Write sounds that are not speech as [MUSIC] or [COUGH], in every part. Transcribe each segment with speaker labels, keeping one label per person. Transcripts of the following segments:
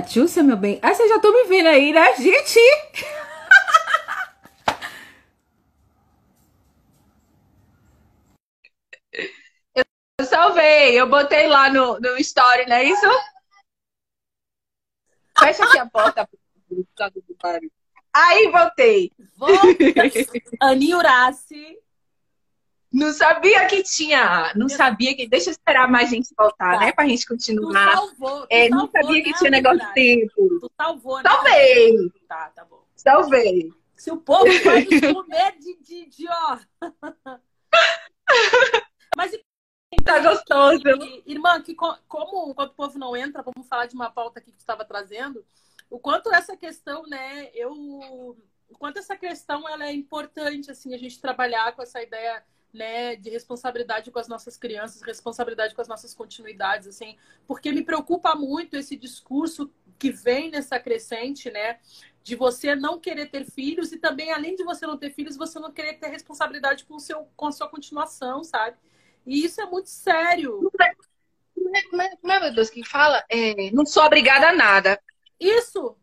Speaker 1: Catiúcia, meu bem. Ah, vocês já estão me vendo aí, né, gente?
Speaker 2: Eu salvei, eu botei lá no, no story, não é isso? Fecha aqui a porta. Aí voltei.
Speaker 3: Volta, Ani Uraci.
Speaker 2: Não sabia que tinha. Não sabia que. Deixa eu esperar mais gente voltar,
Speaker 3: Tá.
Speaker 2: né? Pra gente
Speaker 3: Tu
Speaker 2: continuar.
Speaker 3: salvou. tu
Speaker 2: É, não
Speaker 3: salvou,
Speaker 2: sabia que
Speaker 3: né,
Speaker 2: tinha negócio de tempo.
Speaker 3: Tu salvou, né?
Speaker 2: Salvei,
Speaker 3: Tá, tá bom.
Speaker 2: salvei.
Speaker 3: Se o povo [LAUGHS] pode comer de, de, de ó. [LAUGHS] Mas
Speaker 2: Tá gostoso.
Speaker 3: E, irmã, que co- como enquanto o povo não entra, vamos falar de uma pauta aqui que tu estava trazendo. O quanto essa questão, né, eu o quanto essa questão ela é importante assim a gente trabalhar com essa ideia né, de responsabilidade com as nossas crianças, responsabilidade com as nossas continuidades, assim, porque me preocupa muito esse discurso que vem nessa crescente, né, de você não querer ter filhos e também além de você não ter filhos, você não querer ter responsabilidade com o seu com a sua continuação, sabe? E isso é muito sério.
Speaker 2: Mas, meu Deus, quem fala? É, não sou obrigada a nada.
Speaker 3: Isso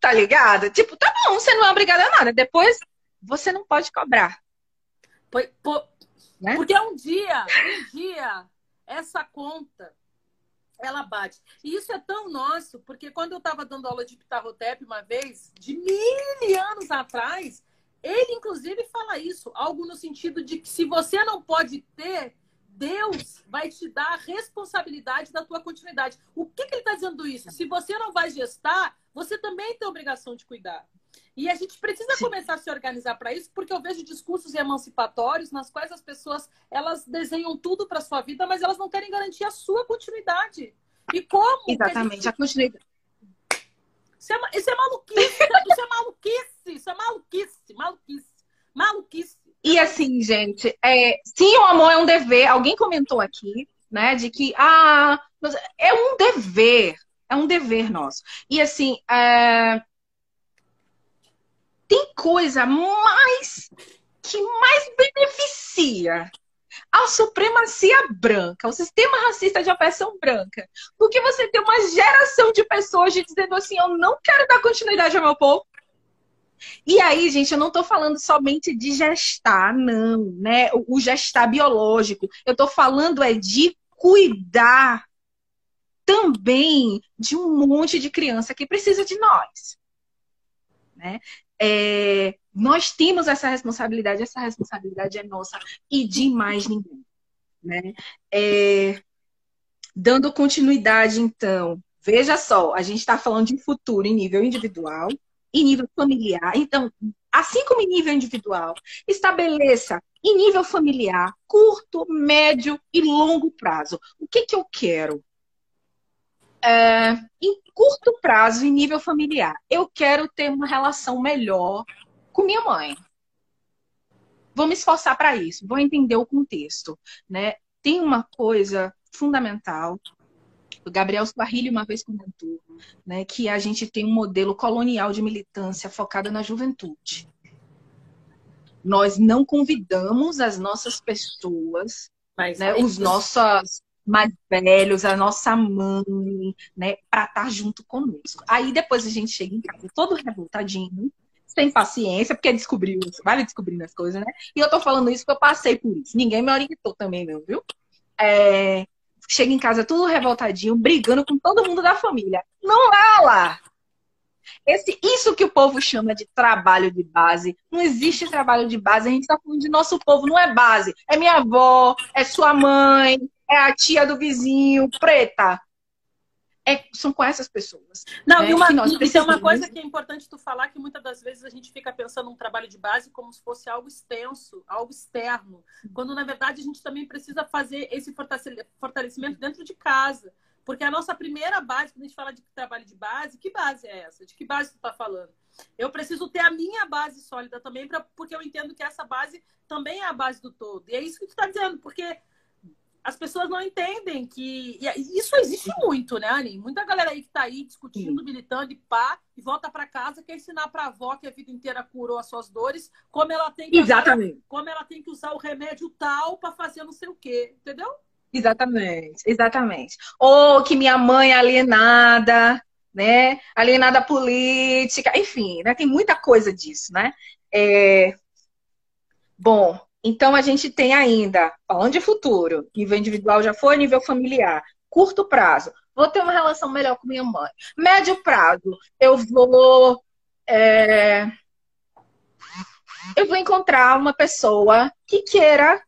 Speaker 2: Tá ligado? Tipo, tá bom, você não é obrigada a nada. Depois você não pode cobrar. Né?
Speaker 3: Porque um dia, um dia, essa conta, ela bate. E isso é tão nosso, porque quando eu estava dando aula de Pitarrotep uma vez, de mil anos atrás, ele inclusive fala isso, algo no sentido de que se você não pode ter, Deus vai te dar a responsabilidade da tua continuidade. O que, que ele está dizendo isso? Se você não vai gestar, você também tem a obrigação de cuidar. E a gente precisa
Speaker 2: Sim.
Speaker 3: começar a se organizar para isso, porque eu vejo discursos emancipatórios nas quais as pessoas elas desenham tudo para sua vida, mas elas não querem garantir a sua continuidade. E como? que a
Speaker 2: Exatamente.
Speaker 3: gente-
Speaker 2: A continuidade.
Speaker 3: Isso é, isso é maluquice, [LAUGHS] isso é maluquice, isso é maluquice, maluquice, maluquice.
Speaker 2: E assim, gente, é, sim, o amor é um dever. Alguém comentou aqui, né, de que ah, é um dever, é um dever nosso. E assim, é, tem coisa mais que mais beneficia a supremacia branca, o sistema racista de opressão branca, porque você tem uma geração de pessoas dizendo assim, eu não quero dar continuidade ao meu povo. E aí, gente, eu não tô falando somente de gestar, não, né? O, gestar biológico. Eu tô falando é de cuidar também de um monte de criança que precisa de nós. Né? É, nós temos essa responsabilidade, essa responsabilidade é nossa e de mais ninguém. Né? É, dando continuidade, então, veja só, a gente está falando de futuro em nível individual em nível familiar. Então, assim como em nível individual, estabeleça em nível familiar, curto, médio e longo prazo. O que, que eu quero? É, em curto prazo, em nível familiar, eu quero ter uma relação melhor com minha mãe. Vou me esforçar para isso, vou entender o contexto. Né? Tem uma coisa fundamental o Gabriel Squarrilli uma vez comentou né, que a gente tem um modelo colonial de militância focada na juventude. Nós não convidamos as nossas pessoas,
Speaker 3: Mas
Speaker 2: né, os
Speaker 3: isso.
Speaker 2: Mais velhos, a nossa mãe, né, para estar junto conosco. Aí depois a gente chega em casa todo revoltadinho, sem paciência, porque descobriu, vai descobrindo as coisas, né? E eu tô falando isso porque eu passei por isso. Ninguém me orientou também, não, viu? É, chega em casa tudo revoltadinho, brigando com todo mundo da família. Não é lá. Esse, isso que o povo chama de trabalho de base. Não existe trabalho de base. A gente está falando de nosso povo, não é base. É minha avó, é sua mãe, é a tia do vizinho, preta. É, são com essas pessoas.
Speaker 3: Não,
Speaker 2: né,
Speaker 3: e uma, e tem uma coisa que é importante tu falar, que muitas das vezes a gente fica pensando um trabalho de base como se fosse algo extenso, algo externo, quando na verdade a gente também precisa fazer esse fortalecimento dentro de casa. Porque a nossa primeira base, quando a gente fala de trabalho de base, que base é essa? De que base tu está falando? Eu preciso ter a minha base sólida também, pra, porque eu entendo que essa base também é a base do todo. E é isso que tu está dizendo, porque as pessoas não entendem que. E isso existe muito, né, Ani? Muita galera aí que tá aí discutindo, militando e pá, e volta para casa, quer ensinar pra avó que a vida inteira curou as suas dores, como ela tem que,
Speaker 2: Exatamente.
Speaker 3: como ela tem que usar o remédio tal para fazer não sei o quê, entendeu?
Speaker 2: Exatamente, exatamente. Ou que minha mãe é alienada, né? Alienada política, enfim, né? Tem muita coisa disso, né? É... Bom, então a gente tem ainda, falando de futuro, nível individual já foi, nível familiar, curto prazo, vou ter uma relação melhor com minha mãe. Médio prazo, eu vou. É... Eu vou encontrar uma pessoa que queira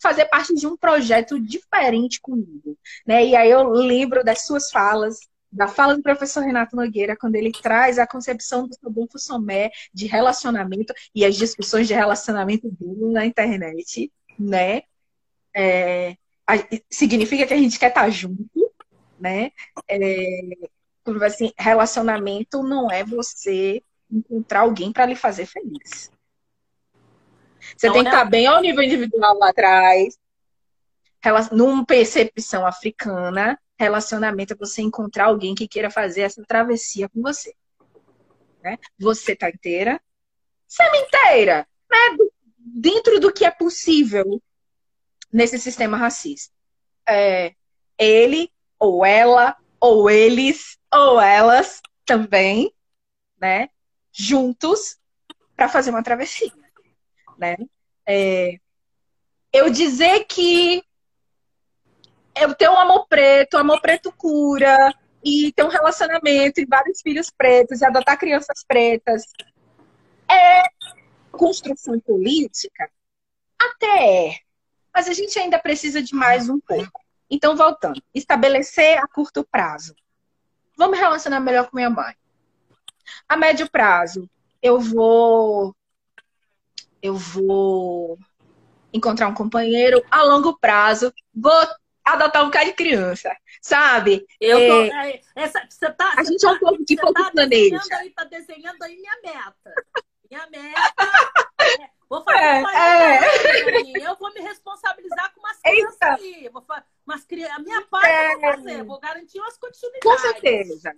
Speaker 2: fazer parte de um projeto diferente comigo, né? E aí eu lembro das suas falas, da fala do professor Renato Nogueira, quando ele traz a concepção do Rodolfo Somé de relacionamento e as discussões de relacionamento dele na internet, né? É, a, significa que a gente quer estar junto, né? É, assim, relacionamento não é você encontrar alguém para lhe fazer feliz. Você não tem que estar tá bem ao nível individual lá atrás. Numa percepção africana, relacionamento é você encontrar alguém que queira fazer essa travessia com você. Né? Você tá inteira, semi-inteira, né? dentro do que é possível nesse sistema racista. É, ele, ou ela, ou eles, ou elas também, né? Juntos para fazer uma travessia né? É, eu dizer que eu tenho um amor preto, amor preto cura, e ter um relacionamento e vários filhos pretos, e adotar crianças pretas, é construção política? Até é. Mas a gente ainda precisa de mais um pouco. Então, voltando, estabelecer a curto prazo. Vamos relacionar melhor com minha mãe. A médio prazo, eu vou eu vou encontrar um companheiro a longo prazo, vou adotar um cara de criança, sabe?
Speaker 3: Eu tô, é, é essa, você tá,
Speaker 2: a gente é um pouco de pouco
Speaker 3: tá planeja. Aí, tá desenhando aí minha meta. Minha meta. É, vou fazer é, é. Eu vou me responsabilizar com umas crianças Eita. aí. Vou, umas, a minha parte é. eu vou fazer, vou garantir umas continuidades.
Speaker 2: Com certeza.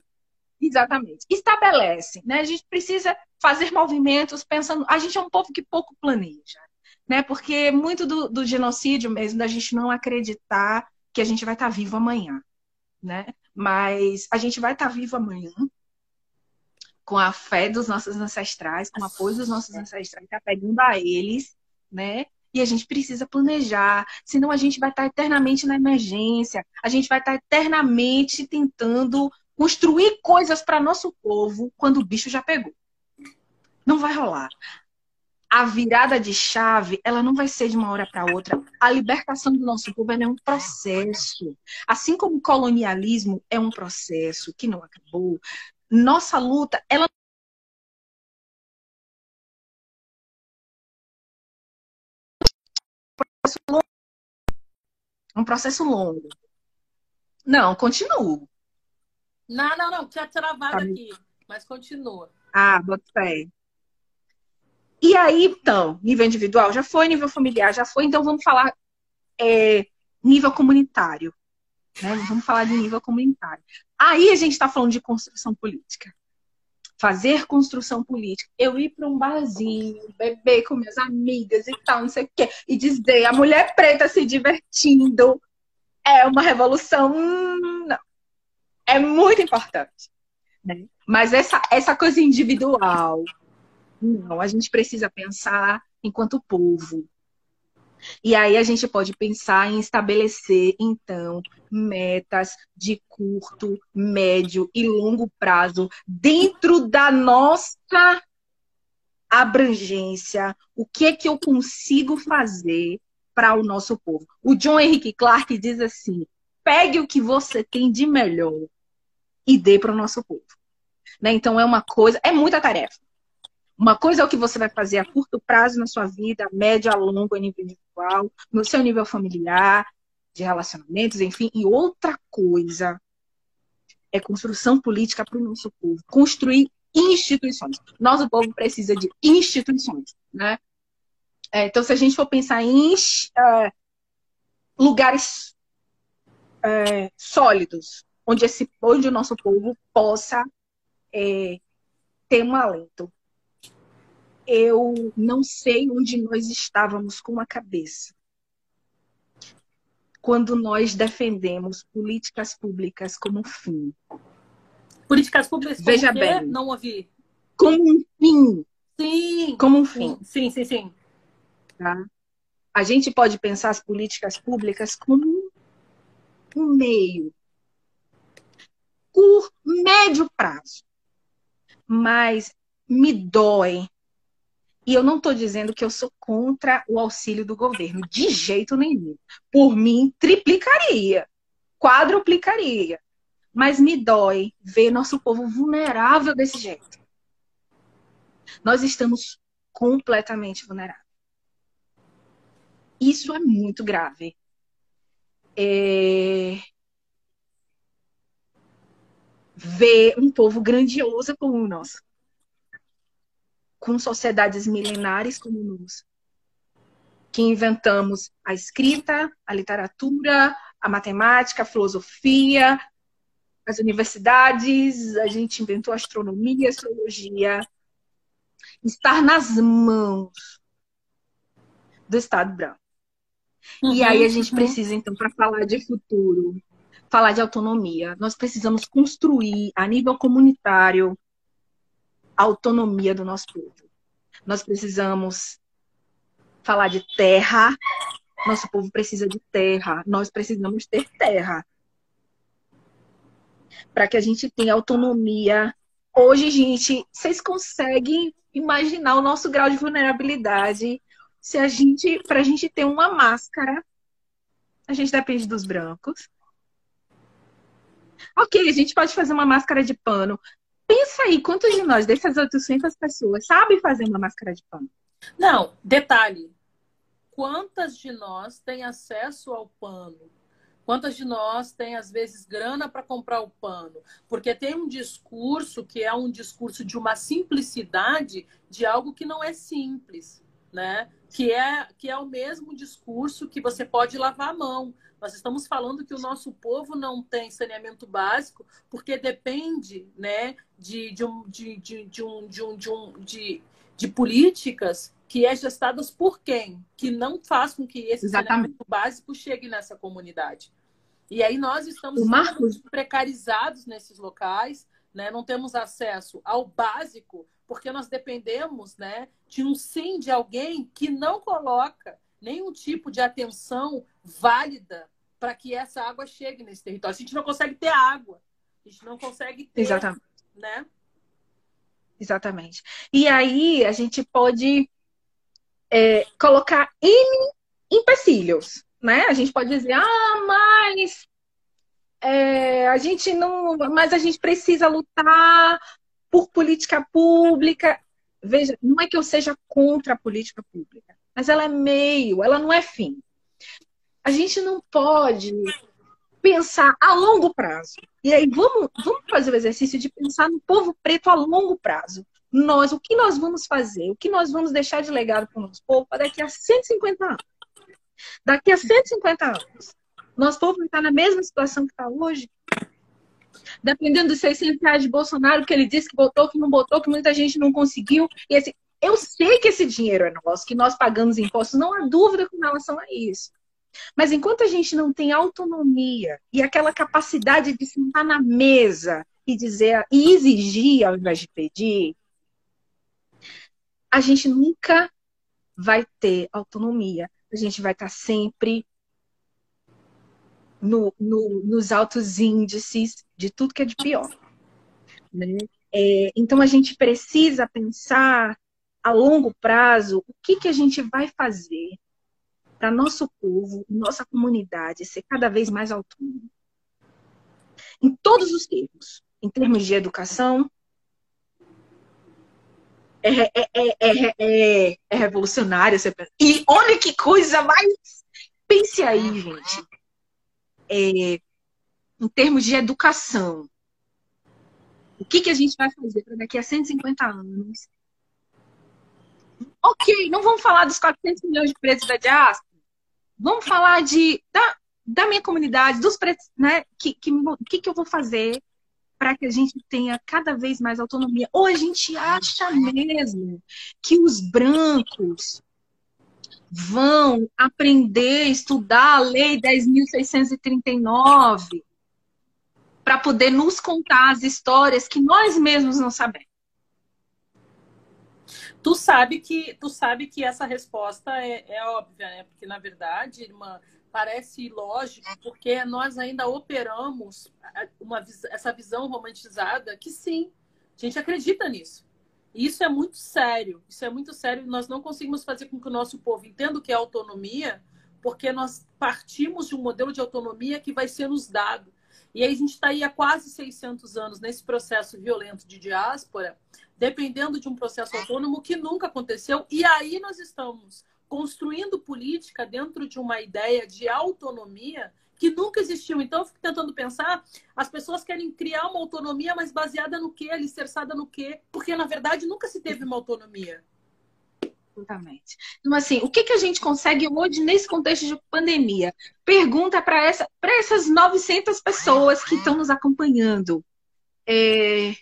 Speaker 2: Exatamente. Estabelece, né? A gente precisa fazer movimentos pensando. A gente é um povo que pouco planeja, né? Porque muito do, do genocídio mesmo, da gente não acreditar que a gente vai estar tá vivo amanhã, né? Mas a gente vai estar tá vivo amanhã com a fé dos nossos ancestrais, com o apoio dos nossos ancestrais, tá pegando a eles, né? E a gente precisa planejar, senão a gente vai estar tá eternamente na emergência, a gente vai estar eternamente tentando construir coisas para nosso povo quando o bicho já pegou. Não vai rolar. A virada de chave, ela não vai ser de uma hora para outra. A libertação do nosso povo é um processo. Assim como o colonialismo é um processo que não acabou, nossa luta, ela um processo longo. Não, continuo.
Speaker 3: Não, não, não, tinha travado tá aqui, mas continua.
Speaker 2: Ah, bota fé. E aí, então, nível individual já foi, nível familiar já foi, então vamos falar é, nível comunitário. Né? Vamos falar de nível comunitário. Aí a gente está falando de construção política. Fazer construção política. Eu ir para um barzinho, beber com minhas amigas e tal, não sei o quê, e dizer a mulher preta se divertindo é uma revolução. Hum, não é muito importante. Né? Mas essa, essa coisa individual, não, a gente precisa pensar enquanto povo. E aí a gente pode pensar em estabelecer, então, metas de curto, médio e longo prazo dentro da nossa abrangência. O que é que eu consigo fazer para o nosso povo? O John Henrique Clark diz assim: pegue o que você tem de melhor e dê para o nosso povo. Né? Então é uma coisa, é muita tarefa. Uma coisa é o que você vai fazer a curto prazo na sua vida, a médio, a longo, a nível individual, no seu nível familiar, de relacionamentos, enfim. E outra coisa é construção política para o nosso povo. Construir instituições. Nosso povo precisa de instituições, né? É, então, se a gente for pensar em uh, lugares uh, sólidos, onde, esse, onde o nosso povo possa é, ter um alento. Eu não sei onde nós estávamos com a cabeça quando nós defendemos políticas públicas como fim.
Speaker 3: Políticas públicas
Speaker 2: como Veja bem,
Speaker 3: não ouvi.
Speaker 2: Como um fim.
Speaker 3: Sim.
Speaker 2: Como um fim.
Speaker 3: Sim, sim, sim.
Speaker 2: Tá? A gente pode pensar as políticas públicas como um meio por médio prazo. Mas me dói. E eu não estou dizendo que eu sou contra o auxílio do governo, de jeito nenhum. Por mim, triplicaria, quadruplicaria. Mas me dói ver nosso povo vulnerável desse jeito. Nós estamos completamente vulneráveis. Isso é muito grave. É... Ver um povo grandioso como o nosso com sociedades milenares como nós, que inventamos a escrita, a literatura, a matemática, a filosofia, as universidades, a gente inventou astronomia, astrologia, estar nas mãos do Estado branco. Uhum, e aí a gente uhum. precisa, então, para falar de futuro, falar de autonomia, nós precisamos construir a nível comunitário a autonomia do nosso povo. Nós precisamos falar de terra. Nosso povo precisa de terra. Nós precisamos ter terra. Para que a gente tenha autonomia. Hoje, gente, vocês conseguem imaginar o nosso grau de vulnerabilidade se a gente, para a gente ter uma máscara, a gente depende dos brancos. Ok, a gente pode fazer uma máscara de pano, Pensa aí, quantos de nós, dessas 800 pessoas, sabem fazer uma máscara de pano?
Speaker 3: Não, detalhe. Quantas de nós têm acesso ao pano? Quantas de nós têm, às vezes, grana para comprar o pano? Porque tem um discurso que é um discurso de uma simplicidade de algo que não é simples, né? Que é, que é o mesmo discurso que você pode lavar a mão. Nós estamos falando que o nosso povo não tem saneamento básico porque depende né, de, de, um, de, de, de, um, de, um, de, um, de, de políticas que é gestadas por quem? Que não faz com que esse Exatamente. saneamento básico chegue nessa comunidade. E aí nós estamos precarizados nesses locais, né? não temos acesso ao básico, porque nós dependemos né, de um sim de alguém que não coloca nenhum tipo de atenção válida para que essa água chegue nesse território. A gente não consegue ter água. A gente não consegue ter,
Speaker 2: Exatamente.
Speaker 3: né?
Speaker 2: Exatamente. E aí a gente pode é, colocar N empecilhos, né? A gente pode dizer, ah, mas é, a gente não, mas a gente precisa lutar por política pública. Veja, não é que eu seja contra a política pública mas ela é meio, ela não é fim. A gente não pode pensar a longo prazo. E aí vamos, vamos fazer o exercício de pensar no povo preto a longo prazo. Nós, o que nós vamos fazer? O que nós vamos deixar de legado para o nosso povo daqui a 150 anos? Daqui a 150 anos, nosso povo estar na mesma situação que está hoje? Dependendo dos 600 reais de Bolsonaro, que ele disse que botou, que não botou, que muita gente não conseguiu. E esse, eu sei que esse dinheiro é nosso, que nós pagamos impostos, não há dúvida com relação a isso. Mas enquanto a gente não tem autonomia e aquela capacidade de sentar na mesa e dizer e exigir ao invés de pedir, a gente nunca vai ter autonomia. A gente vai estar sempre no, no, nos altos índices de tudo que é de pior. Né? É, então a gente precisa pensar a longo prazo, o que, que a gente vai fazer para nosso povo, nossa comunidade ser cada vez mais autônomo? Em todos os termos. Em termos de educação, é, é, é, é, é revolucionário. E olha que coisa mais. Pense aí, gente. Em termos de educação, o que, que a gente vai fazer para daqui a 150 anos Ok, não vamos falar dos 400 milhões de pretos da diáspora. Vamos falar de, da, da minha comunidade, dos pretos, né? Que, que, que, que eu vou fazer para que a gente tenha cada vez mais autonomia? Ou a gente acha mesmo que os brancos vão aprender, estudar a Lei 10.639 para poder nos contar as histórias que nós mesmos não sabemos.
Speaker 3: Tu sabe que tu sabe que essa resposta é, é óbvia, né? Porque na verdade, irmã, parece lógico, porque nós ainda operamos uma, essa visão romantizada que sim, a gente acredita nisso. Isso é muito sério. Isso é muito sério. Nós não conseguimos fazer com que o nosso povo entenda o que é autonomia, porque nós partimos de um modelo de autonomia que vai ser nos dado. E aí a gente está aí há quase 600 anos nesse processo violento de diáspora, dependendo de um processo autônomo que nunca aconteceu. E aí nós estamos construindo política dentro de uma ideia de autonomia que nunca existiu. Então, eu fico tentando pensar, as pessoas querem criar uma autonomia, mas baseada no quê? Alicerçada no quê? Porque, na verdade, nunca se teve uma autonomia.
Speaker 2: Exatamente. Então, assim, o que, que a gente consegue hoje nesse contexto de pandemia? Pergunta para essa, essas 900 pessoas que estão nos acompanhando. É...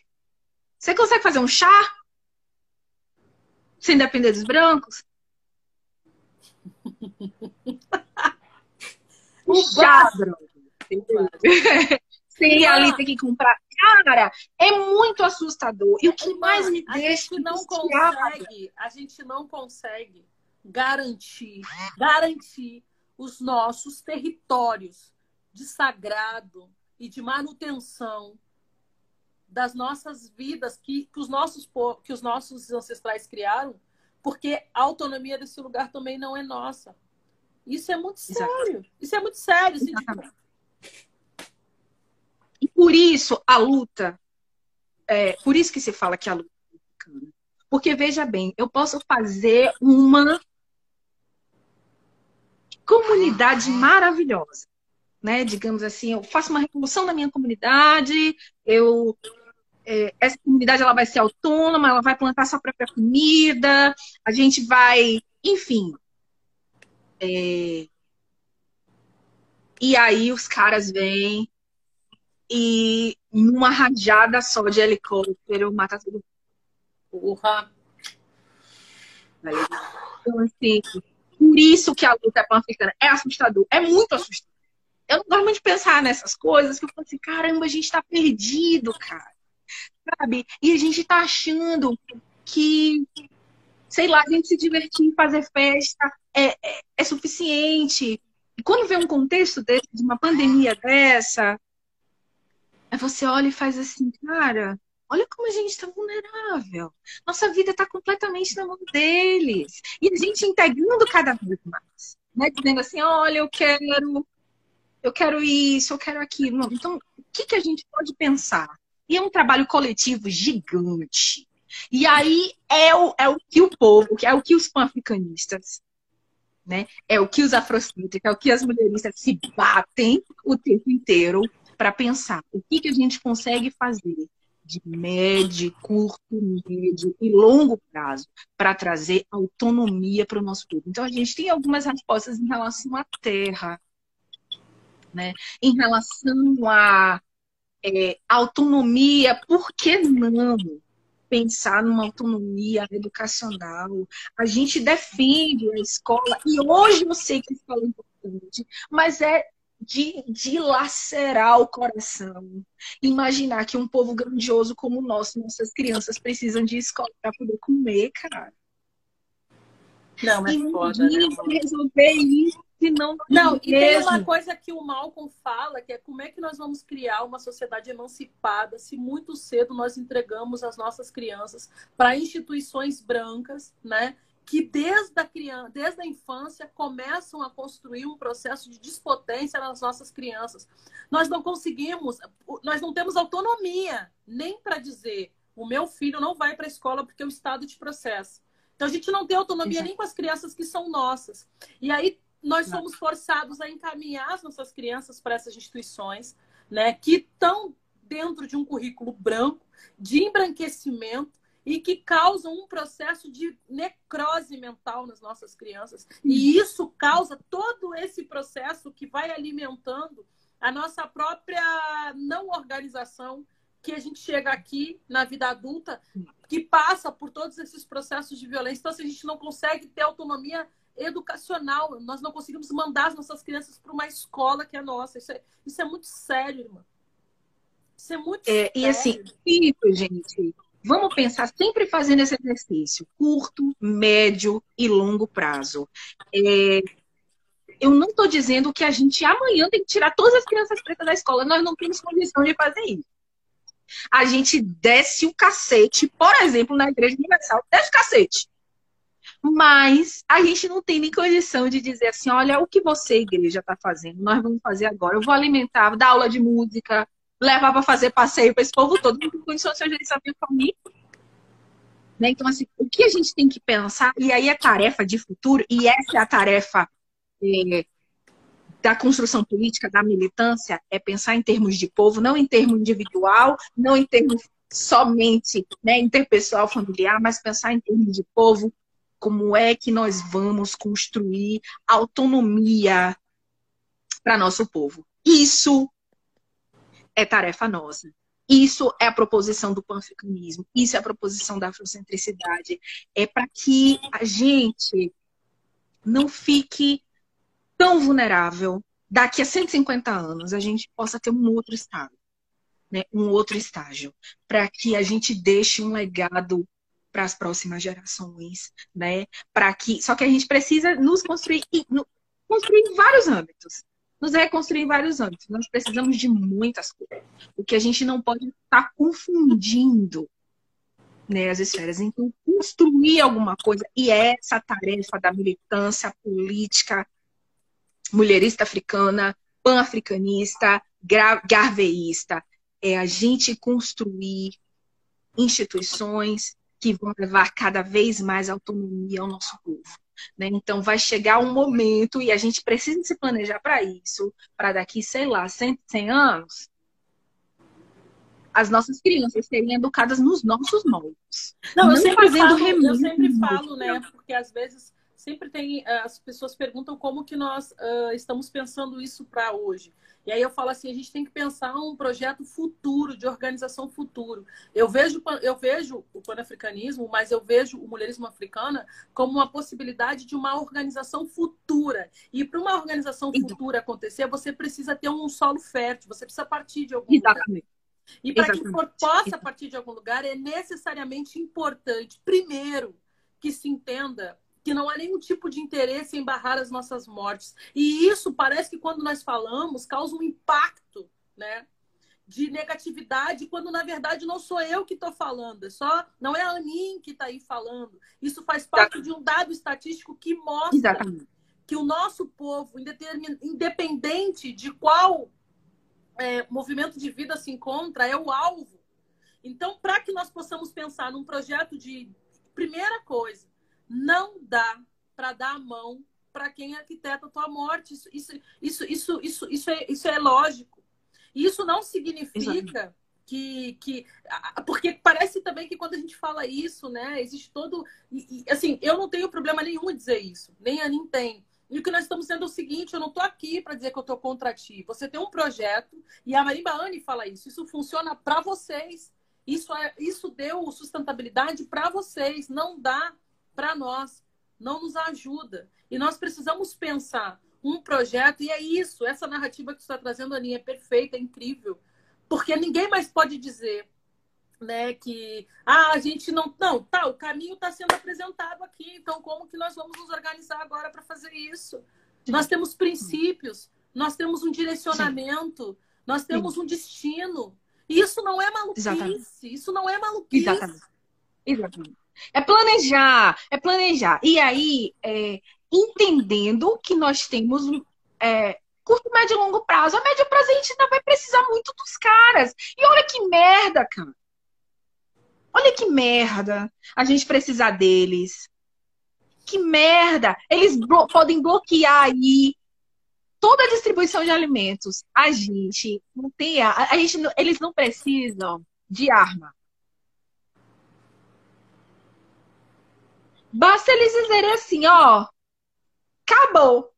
Speaker 2: Você consegue fazer um chá? Sem depender dos brancos? [LAUGHS] o branco. Sem [LAUGHS] ali ter que comprar. Cara, é muito assustador. E o que mais me
Speaker 3: a
Speaker 2: deixa.
Speaker 3: Gente não consegue, a gente não consegue garantir, garantir os nossos territórios de sagrado e de manutenção das nossas vidas que, que, os nossos, que os nossos ancestrais criaram, porque a autonomia desse lugar também não é nossa. Isso é muito sério. Isso é muito sério. Exatamente.
Speaker 2: E por isso a luta, é, por isso que se fala que a luta é africana. Porque veja bem, eu posso fazer uma comunidade maravilhosa, né? Digamos assim, eu faço uma revolução na minha comunidade, eu é, essa comunidade ela vai ser autônoma, ela vai plantar sua própria comida, a gente vai, enfim. É... E aí os caras vêm e numa rajada só de helicóptero mata tudo.
Speaker 3: Porra!
Speaker 2: Então, assim, por isso que a luta pan-africana é assustador, é muito assustador. Eu não gosto muito de pensar nessas coisas, que eu falo assim, caramba, a gente tá perdido, cara. Sabe? E a gente tá achando que, sei lá, a gente se divertir, fazer festa é, é, é suficiente. E quando vê um contexto desse, de uma pandemia dessa, você olha e faz assim, cara, olha como a gente está vulnerável. Nossa vida está completamente na mão deles. E a gente integrando cada vez mais. Né? Dizendo assim, olha, eu quero, eu quero isso, eu quero aquilo. Então, o que, que a gente pode pensar? E é um trabalho coletivo gigante. E aí é o, é o que o povo, é o que os pan-africanistas, né? É o que os afrocêntricos, é o que as mulheristas se batem o tempo inteiro para pensar o que, que a gente consegue fazer de médio, curto, médio e longo prazo para trazer autonomia para o nosso povo. Então, a gente tem algumas respostas em relação à terra, né? em relação à é, autonomia, por que não pensar numa autonomia educacional? A gente defende a escola, e hoje eu sei que a escola é importante, mas é de dilacerar o coração. Imaginar que um povo grandioso como o nosso, nossas crianças precisam de escola para poder comer, cara.
Speaker 3: Não, é e foda, né?
Speaker 2: resolver isso se não
Speaker 3: Não, e tem uma coisa que o Malcolm fala, que é como é que nós vamos criar uma sociedade emancipada se muito cedo nós entregamos as nossas crianças para instituições brancas, né? que desde a criança, desde a infância começam a construir um processo de despotência nas nossas crianças. Nós não conseguimos, nós não temos autonomia nem para dizer o meu filho não vai para a escola porque o Estado te processa. Então a gente não tem autonomia Exato. nem com as crianças que são nossas. E aí nós somos forçados a encaminhar as nossas crianças para essas instituições, né, que estão dentro de um currículo branco, de embranquecimento, e que causam um processo de necrose mental nas nossas crianças. E isso causa todo esse processo que vai alimentando a nossa própria não organização, que a gente chega aqui na vida adulta, que passa por todos esses processos de violência. Então, se a gente não consegue ter autonomia educacional. Nós não conseguimos mandar as nossas crianças para uma escola que é nossa. Isso é, isso é muito sério, irmã. Isso é muito é, sério.
Speaker 2: E assim, isso, gente, vamos pensar sempre fazendo esse exercício: curto, médio e longo prazo. É, eu não estou dizendo que a gente amanhã tem que tirar todas as crianças pretas da escola. Nós não temos condição de fazer isso. A gente desce o cacete, por exemplo, na Igreja Universal, desce o cacete. Mas a gente não tem nem condição de dizer assim: olha, o que você, igreja, está fazendo, nós vamos fazer agora. Eu vou alimentar, dar aula de música, levar para fazer passeio para esse povo todo. Não tem condição de a minha família. Né? Então, assim, o que a gente tem que pensar, e aí é tarefa de futuro, e essa é a tarefa é, da construção política, da militância, é pensar em termos de povo, não em termos individual, não em termos somente né, interpessoal, familiar, mas pensar em termos de povo, como é que nós vamos construir autonomia para nosso povo. Isso é tarefa nossa. Isso é a proposição do panafricanismo, isso é a proposição da afrocentricidade. É para que a gente não fique tão vulnerável, daqui a 150 anos a gente possa ter um outro estado, né? um outro estágio, para que a gente deixe um legado para as próximas gerações, né? Para que, só que a gente precisa nos construir, construir em vários âmbitos, nos reconstruir em vários âmbitos. Nós precisamos de muitas coisas. O que a gente não pode estar tá confundindo né, as esferas. Então, construir alguma coisa, e é essa tarefa da militância política mulherista africana, pan-africanista, garveísta. É a gente construir instituições que vão levar cada vez mais autonomia ao nosso povo. Né? Então, vai chegar um momento, e a gente precisa se planejar para isso, para daqui, sei lá, 100, 100 anos, as nossas crianças serem educadas nos nossos moldes.
Speaker 3: Não, não eu sempre falo, eu sempre falo, né? Porque às vezes sempre tem eh, as pessoas perguntam como que nós uh, estamos pensando isso para hoje. E aí eu falo assim, a gente tem que pensar um projeto futuro, de organização futuro. Eu vejo, eu vejo o panafricanismo, mas eu vejo o mulherismo africana como uma possibilidade de uma organização futura. E para uma organização futura acontecer, você precisa ter um solo fértil, você precisa partir de algum Exatamente. lugar. E para que for, possa partir de algum lugar, é necessariamente importante, primeiro, que se entenda que não há nenhum tipo de interesse em barrar as nossas mortes. E isso parece que quando nós falamos causa um impacto, né? De negatividade, quando na verdade não sou eu que estou falando, é só não é a Anin que está aí falando. Isso faz parte de um dado estatístico que mostra Exatamente. que o nosso povo, independente de qual é, movimento de vida se encontra, é o alvo. Então, para que nós possamos pensar num projeto de primeira coisa, não dá para dar a mão para quem arquiteta a tua morte. Isso, isso, isso, isso, isso, isso, é, isso é lógico. Isso não significa que, que. Porque parece também que quando a gente fala isso, né, existe todo. E, e, assim, eu não tenho problema nenhum em dizer isso, nem a Anin tem. E o que nós estamos sendo é o seguinte: eu não estou aqui para dizer que eu estou contra ti. Você tem um projeto, e a Marimba Anne fala isso. Isso funciona para vocês. Isso, é, isso deu sustentabilidade para vocês. Não dá para nós, não nos ajuda. E nós precisamos pensar um projeto, e é isso, essa narrativa que você está trazendo, Aninha, é perfeita, é incrível. Porque ninguém mais pode dizer né, que ah, a gente não. Não, tá, o caminho está sendo apresentado aqui, então como que nós vamos nos organizar agora para fazer isso? Nós temos princípios, nós temos um direcionamento, nós temos um destino. Isso não é maluquice, Exatamente. isso não é maluquice.
Speaker 2: Exatamente. Exatamente. É planejar, é planejar. E aí, é, entendendo que nós temos é, curto, médio e longo prazo. A médio prazo a gente ainda vai precisar muito dos caras. E olha que merda, cara. Olha que merda a gente precisar deles. Que merda! Eles blo podem bloquear aí toda a distribuição de alimentos. A gente não tem a, a gente, eles não precisam de arma. Basta eles dizerem assim, ó, acabou.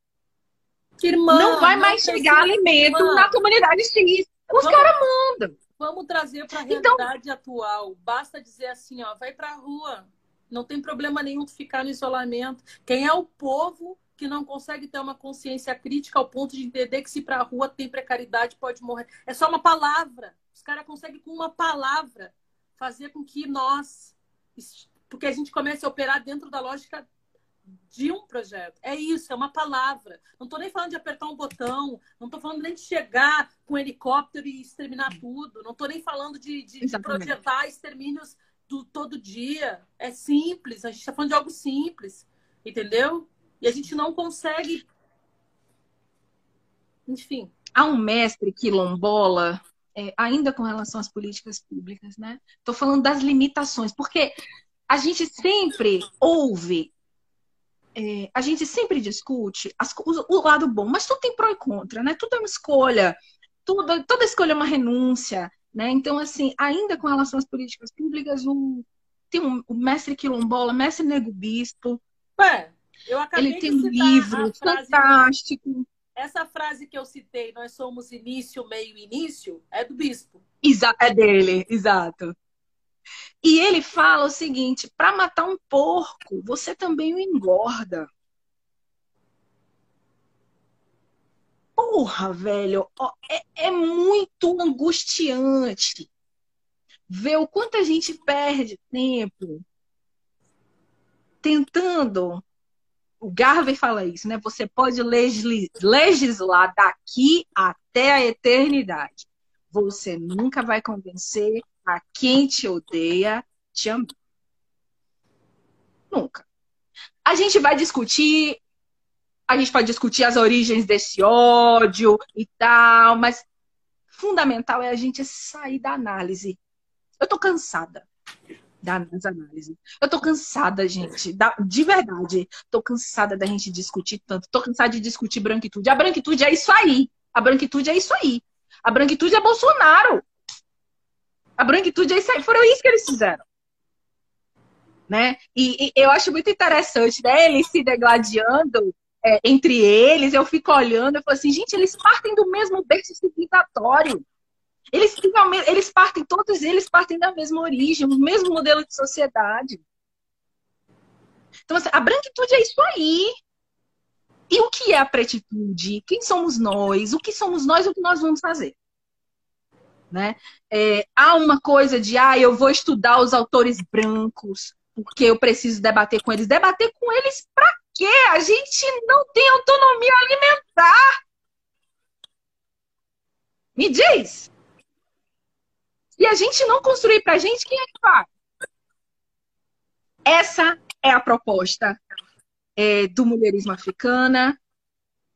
Speaker 2: Irmã, não vai mais chegar alimento irmã. na comunidade X. Os caras mandam.
Speaker 3: Vamos trazer para a então realidade então, atual. Basta dizer assim, ó, vai para a rua. Não tem problema nenhum ficar no isolamento. Quem é o povo que não consegue ter uma consciência crítica ao ponto de entender que se para a rua tem precariedade pode morrer. É só uma palavra. Os caras conseguem com uma palavra fazer com que nós, porque a gente comece a operar dentro da lógica de um projeto. É isso, é uma palavra. Não estou nem falando de apertar um botão, não estou falando nem de chegar com um helicóptero e exterminar tudo, não estou nem falando de, de, de projetar extermínios do, todo dia. É simples, a gente está falando de algo simples, entendeu? E a gente não consegue. Enfim.
Speaker 2: Há um mestre quilombola, é, ainda com relação às políticas públicas, né? Estou falando das limitações, porque a gente sempre ouve é, a gente sempre discute as, o, o, lado bom, mas tudo tem pró e contra, né? Tudo é uma escolha, tudo, toda escolha é uma renúncia, né? Então, assim, ainda com relação às políticas públicas, o, tem um, o mestre quilombola, mestre nego bispo.
Speaker 3: Ué, eu acabei
Speaker 2: ele tem um livro fantástico.
Speaker 3: Essa frase que eu citei, nós somos início, meio, início, é do bispo.
Speaker 2: Exa é dele, exato. E ele fala o seguinte: para matar um porco, você também o engorda. Porra, velho, é, é muito angustiante ver o quanto a gente perde tempo tentando. O Garvey fala isso, né? Você pode legislar daqui até a eternidade. Você nunca vai convencer a quem te odeia te ama. Nunca. A gente vai discutir, a gente pode discutir as origens desse ódio e tal, mas fundamental é a gente sair da análise. Eu tô cansada das análises. Eu tô cansada, gente, da, de verdade. Tô cansada da gente discutir tanto. Tô cansada de discutir branquitude. A branquitude é isso aí. A branquitude é isso aí. A branquitude é Bolsonaro. A branquitude isso aí. Foram isso que eles fizeram. Né? E, e eu acho muito interessante, né? Eles se degladiando é, entre eles. Eu fico olhando e falo assim, gente, eles partem do mesmo berço civilizatório. Eles, eles partem, todos eles partem da mesma origem, do mesmo modelo de sociedade. Então, assim, a branquitude é isso aí. E o que é a pretitude? Quem somos nós? O que somos nós e o que nós vamos fazer? Né? É, há uma coisa de, ah, eu vou estudar os autores brancos, porque eu preciso debater com eles. Debater com eles para quê? A gente não tem autonomia alimentar. Me diz. E a gente não construir para gente, quem é que vai? Essa é a proposta é, do mulherismo africana.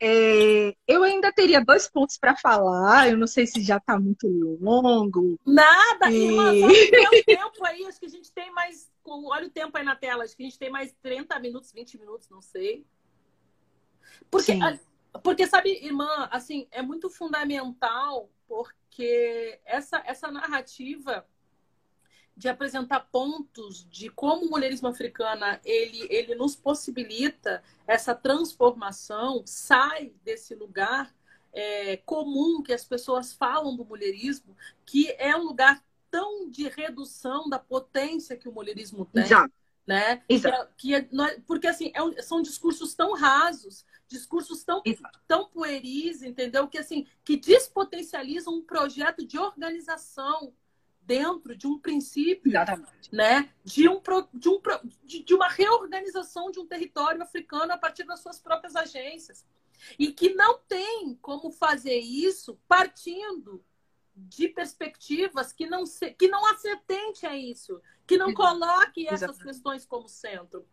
Speaker 2: É, eu ainda teria dois pontos para falar. Eu não sei se já está muito longo.
Speaker 3: Nada, e... irmã, [LAUGHS] tem um tempo aí. Acho que a gente tem mais. Olha o tempo aí na tela. Acho que a gente tem mais 30 minutos, 20 minutos, não sei. Porque, porque sabe, irmã, assim, é muito fundamental porque essa, essa narrativa de apresentar pontos de como o mulherismo africana ele, ele nos possibilita essa transformação, sai desse lugar é, comum que as pessoas falam do mulherismo, que é um lugar tão de redução da potência que o mulherismo tem. Exato. Né? Exato. Que, é, que é, porque assim, é, são discursos tão rasos, discursos tão, tão pueris, entendeu? Que assim, que despotencializam um projeto de organização dentro de um princípio, Exatamente. né, de, um, de, um, de, uma reorganização de um território africano a partir das suas próprias agências. E que não tem como fazer isso partindo de perspectivas que não, se, que não atente a isso, que não coloque essas Exatamente. questões como centro.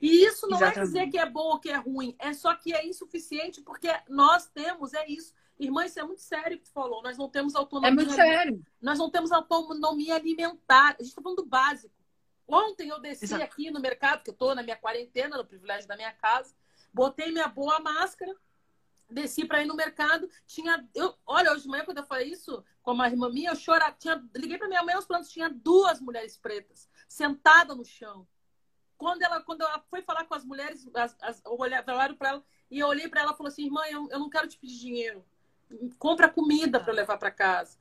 Speaker 3: E isso não Exatamente. é dizer que é bom ou que é ruim, é só que é insuficiente, porque nós temos, é isso, Irmã, isso é muito sério que tu falou. Nós não temos autonomia.
Speaker 2: É muito sério.
Speaker 3: Nós não temos autonomia alimentar. A gente está falando do básico. Ontem eu desci Exato. aqui no mercado, que eu estou na minha quarentena, no privilégio da minha casa, botei minha boa máscara, desci para ir no mercado. Tinha. Eu, olha, hoje de manhã, quando eu falei isso com uma irmã minha, eu chorava. Tinha, liguei para minha mãe aos plantos, tinha duas mulheres pretas sentadas no chão. Quando ela, quando ela foi falar com as mulheres, as, as, eu olhei para ela e eu olhei para ela e falei assim: irmã, eu, eu não quero te pedir dinheiro compra comida para levar para casa.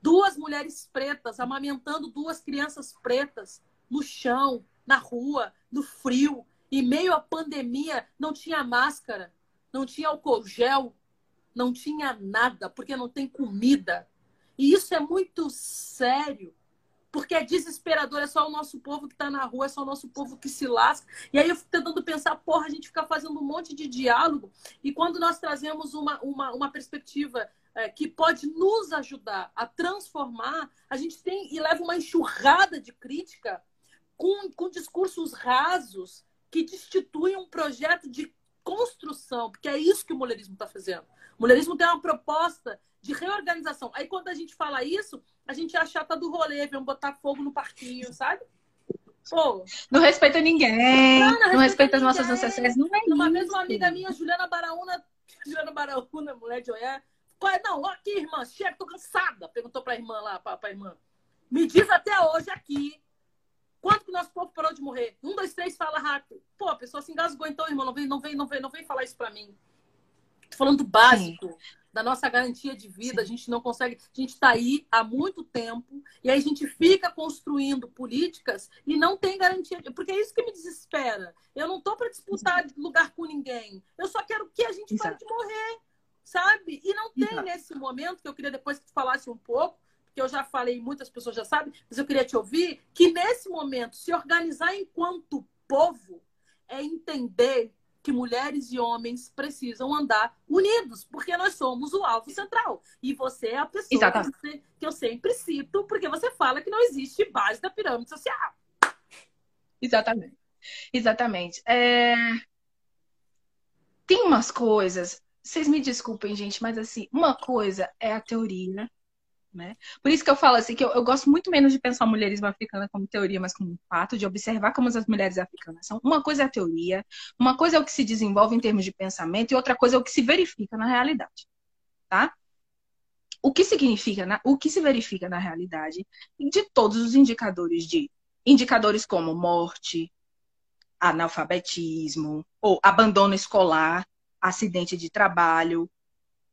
Speaker 3: Duas mulheres pretas amamentando duas crianças pretas no chão, na rua, no frio, em meio à pandemia, não tinha máscara, não tinha álcool gel, não tinha nada, porque não tem comida. E isso é muito sério, porque é desesperador, é só o nosso povo que está na rua, é só o nosso povo que se lasca. E aí eu fico tentando pensar, porra, a gente fica fazendo um monte de diálogo, e quando nós trazemos uma, uma, uma perspectiva é, que pode nos ajudar a transformar, a gente tem e leva uma enxurrada de crítica com, com discursos rasos que destituem um projeto de construção, porque é isso que o mulherismo está fazendo. O mulherismo tem uma proposta de reorganização. Aí quando a gente fala isso, a gente é a chata do rolê, vem botar fogo no parquinho, sabe?
Speaker 2: Pô. Não respeita ninguém, não, não, não respeita, as nossas ancestrais, não é
Speaker 3: Uma vez uma amiga minha, Juliana Baraúna, [LAUGHS] Juliana Baraúna, mulher de Oiá, não, aqui, irmã, chega, tô cansada, perguntou pra irmã lá, pra, pra irmã. Me diz até hoje aqui, quanto que nosso povo parou de morrer? Um, dois, três, fala rápido. Pô, a pessoa se engasgou, então, irmão, não vem, não vem, não vem, não vem falar isso pra mim. Tô falando do básico. Sim da nossa garantia de vida. Sim. A gente não consegue. A gente está aí há muito tempo e aí a gente fica construindo políticas e não tem garantia. Porque é isso que me desespera. Eu não estou para disputar Exato. lugar com ninguém. Eu só quero que a gente Exato. pare de morrer, sabe? E não tem Exato. nesse momento, que eu queria depois que tu falasse um pouco, porque eu já falei, muitas pessoas já sabem, mas eu queria te ouvir, que nesse momento, se organizar enquanto povo é entender que mulheres e homens precisam andar unidos, porque nós somos o alvo central. E você é a pessoa que, que eu sempre cito, porque você fala que não existe base da pirâmide social.
Speaker 2: Exatamente. Exatamente. É... Tem umas coisas, vocês me desculpem, gente, mas assim, uma coisa é a teoria né? Por isso que eu falo assim, que eu, eu, gosto muito menos de pensar o mulherismo africano como teoria, mas como um fato, de observar como as mulheres africanas são. Uma coisa é a teoria, uma coisa é o que se desenvolve em termos de pensamento, e outra coisa é o que se verifica na realidade. Tá? O que significa, na, o que se verifica na realidade, de todos os indicadores de indicadores como morte, analfabetismo, ou abandono escolar, acidente de trabalho,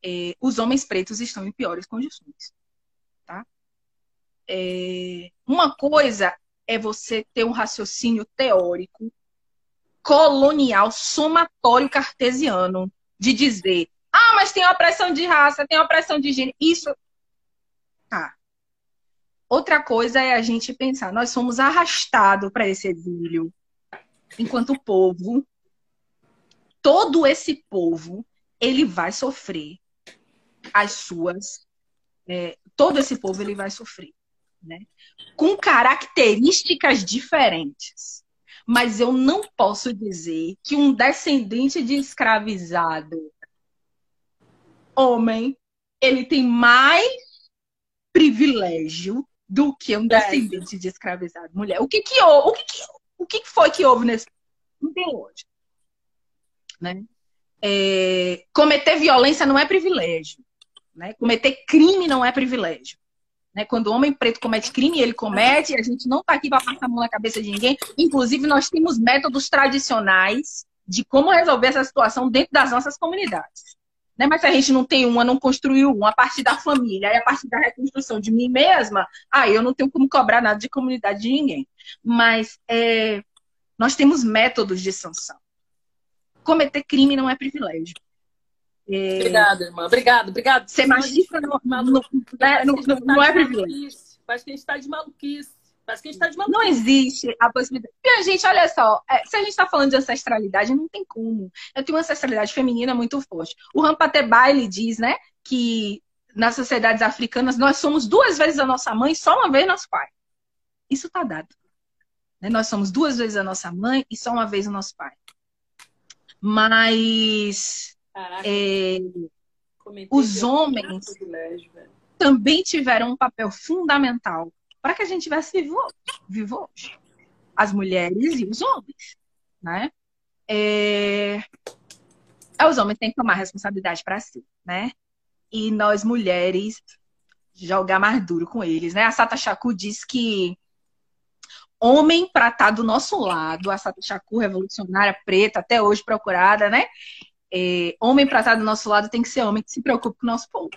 Speaker 2: eh, os homens pretos estão em piores condições. É, uma coisa é você ter um raciocínio teórico, colonial, somatório cartesiano, de dizer, ah, mas tem opressão de raça, tem opressão de gênero. Isso. Tá. Outra coisa é a gente pensar, nós somos arrastados para esse exílio enquanto povo. Todo esse povo, ele vai sofrer as suas. É, todo esse povo, ele vai sofrer né? com características diferentes. Mas eu não posso dizer que um descendente de escravizado homem ele tem mais privilégio do que um descendente de escravizado mulher. O que que, o que, que, o que foi que houve nesse. Não tem lógica. Né? É, cometer violência não é privilégio. Né? Cometer crime não é privilégio. Né? Quando o homem preto comete crime, ele comete, a gente não está aqui para passar a mão na cabeça de ninguém. Inclusive, nós temos métodos tradicionais de como resolver essa situação dentro das nossas comunidades. Né? Mas se a gente não tem uma, não construiu uma, a partir da família, e a partir da reconstrução de mim mesma, aí eu não tenho como cobrar nada de comunidade de ninguém. Mas é, nós temos métodos de sanção. Cometer crime não é privilégio.
Speaker 3: É... Obrigada, irmã. Obrigado, obrigado.
Speaker 2: Ser machista não, não, não, é, não, não é privilégio.
Speaker 3: Parece que a gente está de maluquice. Parece que a gente está de maluquice.
Speaker 2: Não existe a possibilidade. Minha gente, olha só. É, se a gente está falando de ancestralidade, não tem como. Eu tenho uma ancestralidade feminina muito forte. O Rampateba, ele diz, né, que nas sociedades africanas nós somos duas vezes a nossa mãe, só uma vez nosso pai. Isso está dado. Né? Nós somos duas vezes a nossa mãe e só uma vez o nosso pai. Mas é, os homens também tiveram um papel fundamental para que a gente tivesse vivo, vivo hoje. As mulheres e os homens, né? É... Os homens têm que tomar responsabilidade para si, né? E nós mulheres jogar mais duro com eles, né? A Sata Chaku diz que homem para estar tá do nosso lado, a Sata Chaku revolucionária preta, até hoje procurada, né? É, homem para estar do nosso lado tem que ser homem que se preocupe com o nosso povo.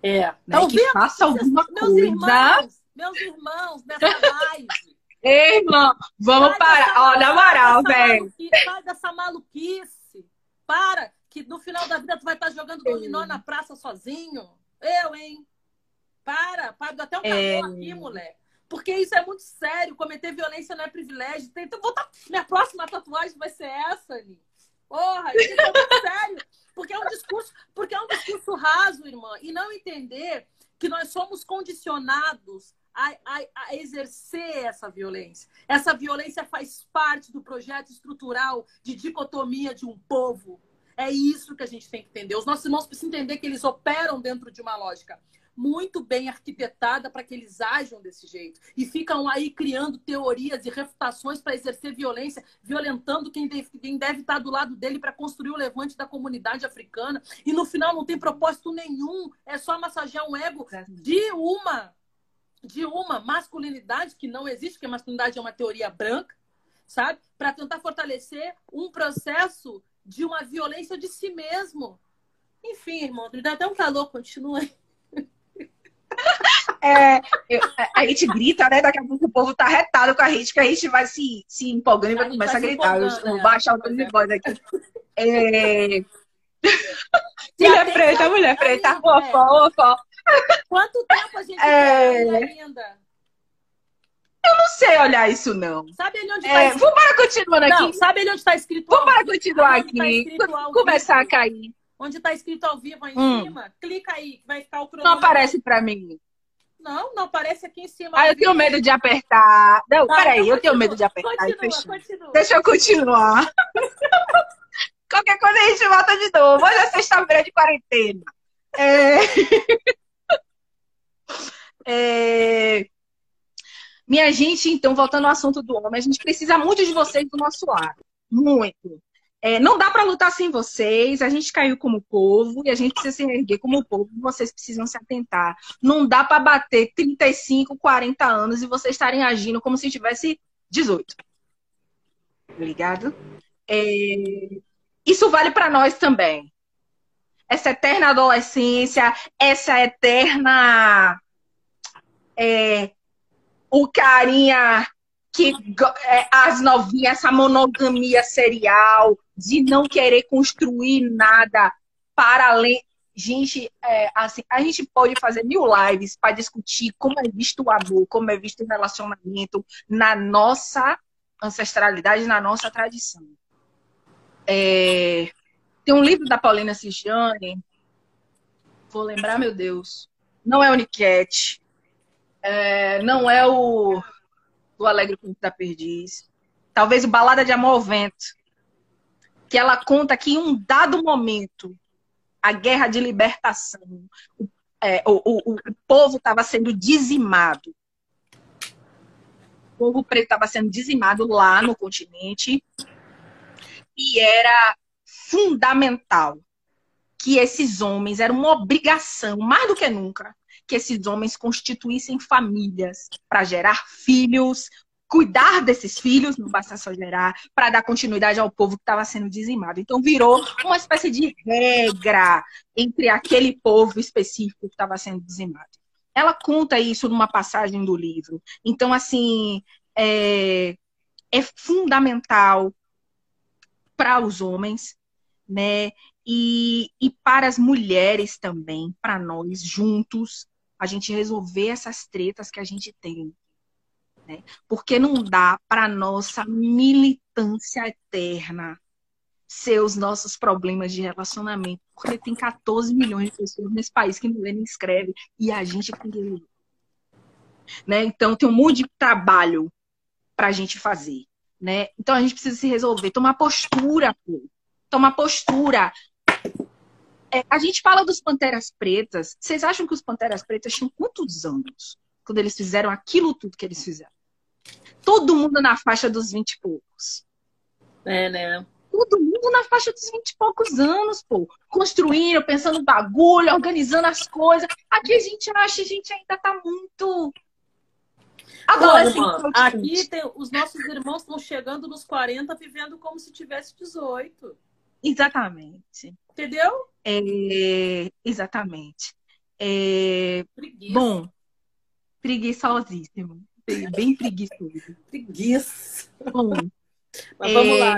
Speaker 3: É,
Speaker 2: né? que faça alguma
Speaker 3: meus
Speaker 2: coisa.
Speaker 3: Irmãos, meus irmãos, nessa live, [LAUGHS]
Speaker 2: Ei, irmão, vamos parar. Ó, na moral, velho.
Speaker 3: Sai dessa maluquice. Para, que no final da vida tu vai estar jogando dominó na praça sozinho. Eu, hein? Para, para, dá até um calor é... aqui, moleque. Porque isso é muito sério. Cometer violência não é privilégio. Então, vou tá... Minha próxima tatuagem vai ser essa, ali. Porra, muito sério. Porque é um discurso, porque é um discurso raso, irmã. E não entender que nós somos condicionados a, a, a, exercer essa violência. Essa violência faz parte do projeto estrutural de dicotomia de um povo. É isso que a gente tem que entender. Os nossos irmãos precisam entender que eles operam dentro de uma lógica muito bem arquitetada para que eles ajam desse jeito. E ficam aí criando teorias e refutações para exercer violência, violentando quem deve, quem deve estar do lado dele para construir o levante da comunidade africana. E no final não tem propósito nenhum, é só massagear um ego de uma de uma masculinidade que não existe, porque a masculinidade é uma teoria branca, sabe? Para tentar fortalecer um processo de uma violência de si mesmo. Enfim, irmão, me dá até um calor, continua aí.
Speaker 2: É, eu, a gente grita, né? Daqui a pouco o povo tá retado com a gente, que a gente vai se, se empolgando e vai começar a gritar. Eu vou é. baixar o tom de voz aqui. É... [LAUGHS] mulher preta, mulher preta, fofó, fofó.
Speaker 3: Quanto tempo a gente é... ainda?
Speaker 2: Eu não sei olhar isso, não.
Speaker 3: Sabe ali onde é, tá escrito?
Speaker 2: Vamos para continuando aqui. Não,
Speaker 3: sabe ali onde está escrito?
Speaker 2: Vamos para continuar tá aqui. Tá começar a cair.
Speaker 3: Onde está escrito ao vivo aí em hum. cima, clica aí, que vai ficar o
Speaker 2: cronômetro. Não aparece para mim.
Speaker 3: Não, não aparece aqui em cima.
Speaker 2: Ah, eu tenho medo de apertar. Não, tá, peraí, então eu tenho medo de apertar. Continua, continua. Deixa eu continuar. [LAUGHS] Qualquer coisa a gente volta de novo. Hoje é sexta-feira de quarentena. É... [LAUGHS] é... Minha gente, então, voltando ao assunto do homem, a gente precisa muito de vocês do nosso lado. Muito. É, não dá para lutar sem vocês, a gente caiu como povo e a gente precisa se erguer como povo, vocês precisam se atentar. Não dá para bater 35, 40 anos e vocês estarem agindo como se tivesse 18. Ligado? É... Isso vale para nós também. Essa eterna adolescência, essa eterna. É... O carinha que é, as novinhas, essa monogamia serial, de não querer construir nada para além. Gente, é, assim, a gente pode fazer mil lives para discutir como é visto o amor, como é visto o relacionamento na nossa ancestralidade, na nossa tradição. É, tem um livro da Paulina Cigiane, vou lembrar, meu Deus, não é o Niquete, é, não é o do Alegre Conto da Perdiz, talvez o Balada de Amor ao Vento, que ela conta que em um dado momento, a guerra de libertação, o, é, o, o, o povo estava sendo dizimado. O povo preto estava sendo dizimado lá no continente e era fundamental que esses homens, era uma obrigação, mais do que nunca, que esses homens constituíssem famílias para gerar filhos, cuidar desses filhos, não basta só gerar, para dar continuidade ao povo que estava sendo dizimado. Então virou uma espécie de regra entre aquele povo específico que estava sendo dizimado. Ela conta isso numa passagem do livro. Então, assim, é, é fundamental para os homens, né? E, e para as mulheres também, para nós juntos, a gente resolver essas tretas que a gente tem. Né? Porque não dá para nossa militância eterna ser os nossos problemas de relacionamento. Porque tem 14 milhões de pessoas nesse país que não lê nem escreve e a gente tem que. Né? Então tem um monte de trabalho para a gente fazer. Né? Então a gente precisa se resolver, tomar postura, pô. tomar postura. É, a gente fala dos Panteras Pretas. Vocês acham que os Panteras Pretas tinham quantos anos quando eles fizeram aquilo tudo que eles fizeram? Todo mundo na faixa dos 20 e poucos.
Speaker 3: É, né?
Speaker 2: Todo mundo na faixa dos 20 e poucos anos, pô. Construindo, pensando bagulho, organizando as coisas. Aqui a gente acha, a gente ainda tá muito.
Speaker 3: Agora, aqui tem, os nossos irmãos estão chegando nos 40, vivendo como se tivesse 18.
Speaker 2: Exatamente.
Speaker 3: Entendeu?
Speaker 2: É, exatamente. É, bom, preguiçosíssimo. bem preguiçoso.
Speaker 3: Preguiça.
Speaker 2: Bom,
Speaker 3: Mas vamos
Speaker 2: é,
Speaker 3: lá.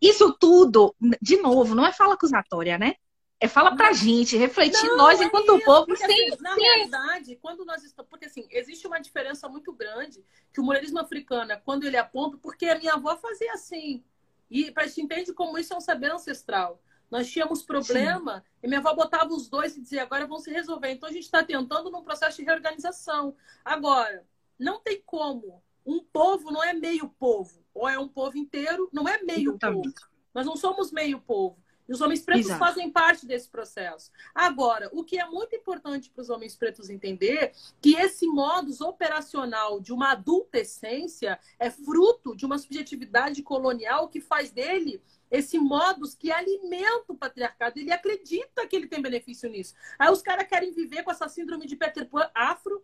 Speaker 2: Isso tudo, de novo, não é fala acusatória, né? É fala pra gente, refletir
Speaker 3: Não,
Speaker 2: nós
Speaker 3: é
Speaker 2: enquanto
Speaker 3: isso,
Speaker 2: povo,
Speaker 3: porque,
Speaker 2: sem,
Speaker 3: assim, na realidade, quando nós estamos. Porque assim, existe uma diferença muito grande que o mulherismo africano, é quando ele aponta, porque a minha avó fazia assim. E para gente entende como isso é um saber ancestral. Nós tínhamos problema e minha avó botava os dois e dizia, agora vão se resolver. Então a gente está tentando num processo de reorganização. Agora, não tem como. Um povo não é meio povo. Ou é um povo inteiro, não é meio
Speaker 2: Exatamente.
Speaker 3: povo. Nós não somos meio povo. E os homens pretos
Speaker 2: Exato.
Speaker 3: fazem parte desse processo. Agora, o que é muito importante para os homens pretos entender que esse modus operacional de uma adulta essência é fruto de uma subjetividade colonial que faz dele esse modus que alimenta o patriarcado. Ele acredita que ele tem benefício nisso. Aí os caras querem viver com essa síndrome de Peter Pan afro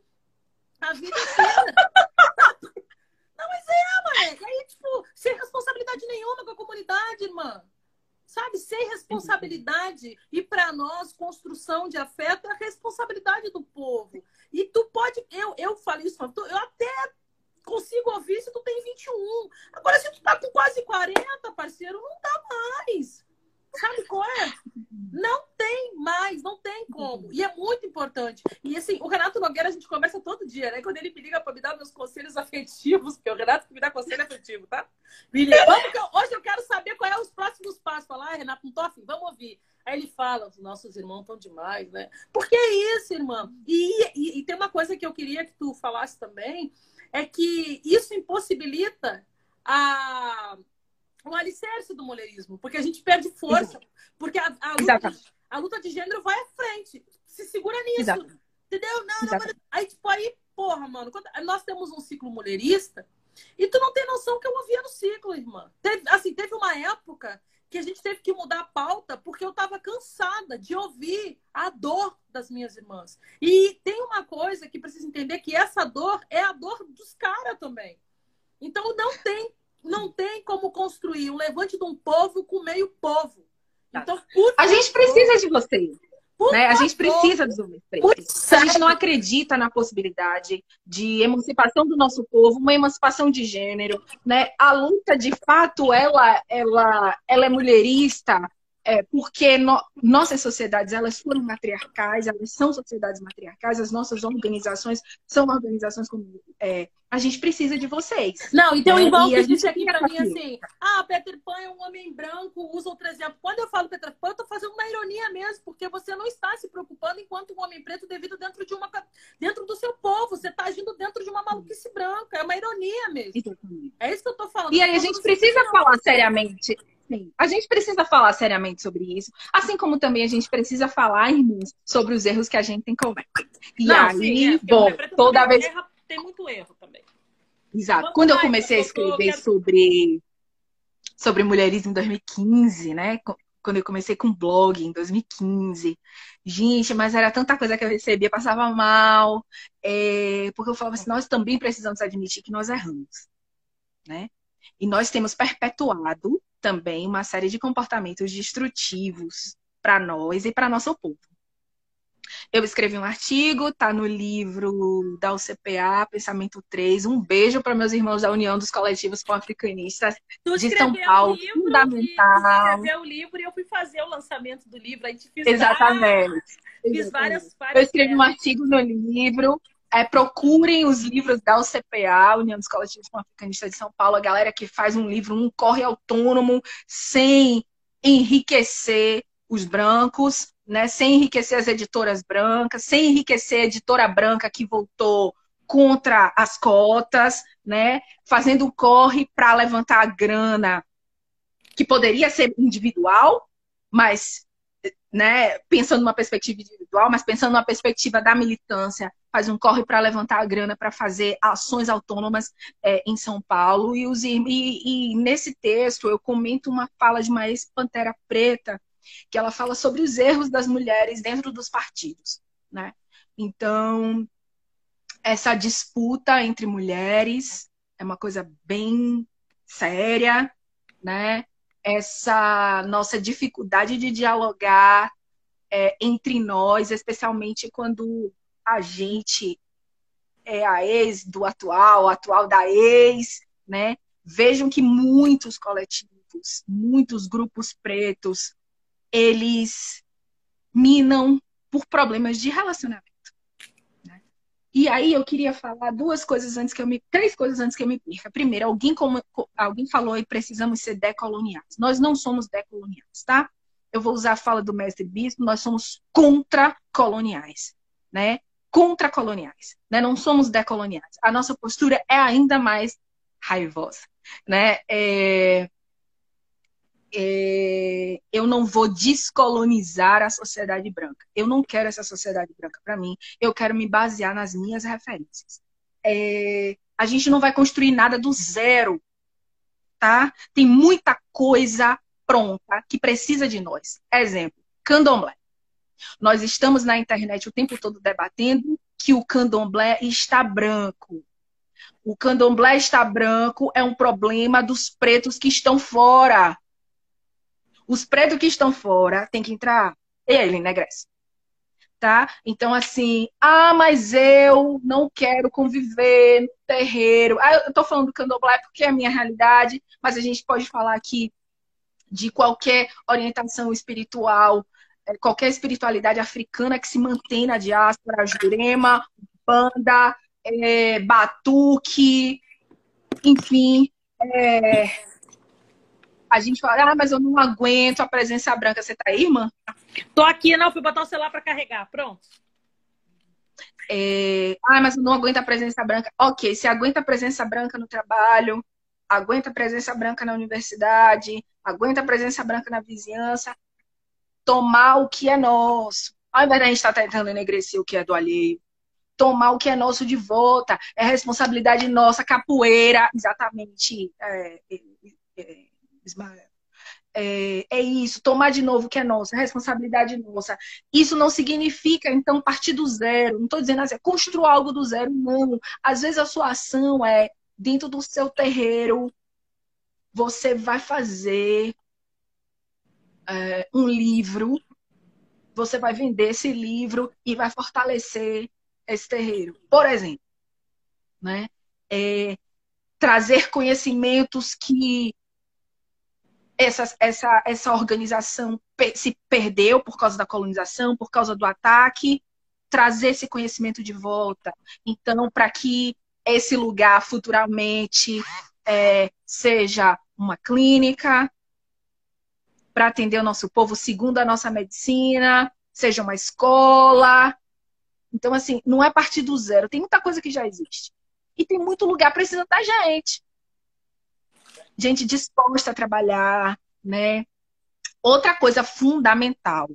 Speaker 3: a vida inteira. Não, mas é, mano. Aí, tipo, sem responsabilidade nenhuma com a comunidade, irmã. Sabe? Sem responsabilidade. E para nós, construção de afeto é a responsabilidade do povo. E tu pode. Eu, eu falei isso, eu até consigo ouvir se tu tem 21. Agora, se tu tá com quase 40, parceiro, não dá mais. Sabe qual é? Não tem mais, não tem como. E é muito importante. E assim, o Renato Nogueira a gente conversa todo dia, né? Quando ele me liga para me dar meus conselhos [LAUGHS] afetivos, porque é o Renato que me dá conselho afetivo, tá? Me liga, hoje eu quero saber qual é os próximos passos. Falar, ah, Renato, não tô afim, vamos ouvir. Aí ele fala, os nossos irmãos estão demais, né? Porque é isso, irmã. E, e, e tem uma coisa que eu queria que tu falasse também, é que isso impossibilita a, o alicerce do mulherismo, porque a gente perde força, porque a, a luta, a luta de gênero vai à frente. Se segura nisso.
Speaker 2: Exato.
Speaker 3: Entendeu? Não, não, mas- aí, tipo, aí, porra, mano, quando- nós temos um ciclo mulherista e tu não tem noção que eu ouvia no ciclo, irmã. Teve, assim, teve uma época que a gente teve que mudar a pauta porque eu tava cansada de ouvir a dor das minhas irmãs. E tem uma coisa que precisa entender que essa dor é a dor dos caras também. Então não tem, não tem como construir um levante de um povo com meio povo. Então, por
Speaker 2: A gente precisa de vocês. Né? A gente precisa dos homens pretos. A gente não acredita na possibilidade de emancipação do nosso povo, uma emancipação de gênero, né? A luta, de fato, ela, ela, ela é mulherista, é, porque no- nossas sociedades elas foram matriarcais, elas são sociedades matriarcais, as nossas organizações são organizações como é, a gente precisa de vocês.
Speaker 3: Não, e um
Speaker 2: É, e gente
Speaker 3: disse aqui
Speaker 2: com
Speaker 3: mim assim: ah, Peter Pan é um homem branco, usa outro exemplo. Quando eu falo Peter Pan, eu tô fazendo uma ironia mesmo, porque você não está se preocupando enquanto um homem preto devido dentro de uma dentro do seu povo. Você tá agindo dentro de uma maluquice branca. É uma ironia mesmo. É isso que eu tô falando.
Speaker 2: E aí a gente
Speaker 3: você
Speaker 2: precisa falar seriamente. Sim, a gente precisa falar seriamente sobre isso. Assim como também a gente precisa falar, irmãos, sobre os erros que a gente tem cometido. E
Speaker 3: Não,
Speaker 2: aí,
Speaker 3: sim, é,
Speaker 2: bom, toda vez.
Speaker 3: erra- tem muito erro também.
Speaker 2: Exato.
Speaker 3: Vamos
Speaker 2: Quando eu
Speaker 3: lá,
Speaker 2: comecei a
Speaker 3: eu tô-
Speaker 2: escrever
Speaker 3: quero-
Speaker 2: sobre, sobre mulherismo em 2015, né? Quando eu comecei com blog em 2015. Gente, mas era tanta coisa que eu recebia, passava mal. é, porque eu falava assim, nós também precisamos admitir que nós erramos. Né? E nós temos perpetuado também uma série de comportamentos destrutivos para nós e para nosso povo. Eu escrevi um artigo, tá no livro da UCPA, Pensamento 3. Um beijo para meus irmãos da União dos Coletivos Pan-Africanistas. De São Paulo,
Speaker 3: livro,
Speaker 2: fundamental.
Speaker 3: e tu escreveu o livro e eu fui fazer o lançamento do livro. A gente fez
Speaker 2: Exatamente.
Speaker 3: Fiz várias,
Speaker 2: Eu
Speaker 3: várias
Speaker 2: escrevi um artigo no livro. É, procurem os livros da UCPA, União dos Coletivos Pan-Africanistas de São Paulo. A galera que faz um livro, um corre autônomo, sem enriquecer os brancos, né? sem enriquecer as editoras brancas, sem enriquecer a editora branca que voltou contra as cotas, né? fazendo um corre para levantar a grana que poderia ser individual, mas né, pensando numa perspectiva individual, mas pensando numa perspectiva da militância, faz um corre para levantar a grana para fazer ações autônomas é, em São Paulo. E, os, e, e, nesse texto eu comento uma fala de uma ex-pantera preta, que ela fala sobre os erros das mulheres dentro dos partidos. Né? Então, essa disputa entre mulheres é uma coisa bem séria, né? Essa nossa dificuldade de dialogar é, entre nós, especialmente quando a gente é a ex do atual, atual da ex, né? Vejam que muitos coletivos, muitos grupos pretos, eles minam por problemas de relacionamento. E aí eu queria falar duas coisas antes que eu me. Três coisas antes que eu me perca. Primeiro, alguém, como, alguém falou e precisamos ser decoloniais. Nós não somos decoloniais, tá? Eu vou usar a fala do mestre Bispo, nós somos contra-coloniais, né? Contra-coloniais, né? Não somos decoloniais. A nossa postura é ainda mais raivosa, né? É, é, eu não vou descolonizar a sociedade branca. Eu não quero essa sociedade branca para mim. Eu quero me basear nas minhas referências. É, a gente não vai construir nada do zero, tá? Tem muita coisa pronta que precisa de nós. Exemplo, candomblé. Nós estamos na internet o tempo todo debatendo que o candomblé está branco. O candomblé está branco é um problema dos pretos que estão fora. Os pretos que estão fora têm que entrar. Ele, né, Grécia? Tá? Então, assim, ah, mas eu não quero conviver no terreiro. Ah, eu tô falando do candomblé porque é a minha realidade, mas a gente pode falar aqui de qualquer orientação espiritual, é, qualquer espiritualidade africana que se mantém na diáspora, jurema, banda, é, batuque, enfim, é, a gente fala, ah, mas eu não aguento a presença branca. Você tá aí, irmã?
Speaker 3: Tô aqui, não, fui botar o celular para carregar. Pronto.
Speaker 2: É... Ah, mas eu não aguento a presença branca. Ok, se aguenta a presença branca no trabalho, aguenta a presença branca na universidade, aguenta a presença branca na vizinhança, tomar o que é nosso. Ao invés da gente estar tá tentando enegrecer o que é do alheio, tomar o que é nosso de volta, é responsabilidade nossa, capoeira, exatamente. É, é, é Ismael. É, é, isso, tomar de novo que é nosso, é responsabilidade nossa. Isso não significa, então, partir do zero. Não estou dizendo assim, construir algo do zero, não. Às vezes a sua ação é, dentro do seu terreiro, você vai fazer é, um livro, você vai vender esse livro e vai fortalecer esse terreiro. Por exemplo, né? É, trazer conhecimentos que essa, essa, essa organização se perdeu por causa da colonização, por causa do ataque, trazer esse conhecimento de volta. Então, para que esse lugar futuramente é, seja uma clínica para atender o nosso povo segundo a nossa medicina, seja uma escola. Então, assim, não é partir do zero. Tem muita coisa que já existe. E tem muito lugar precisando da gente gente disposta a trabalhar, né? Outra coisa fundamental,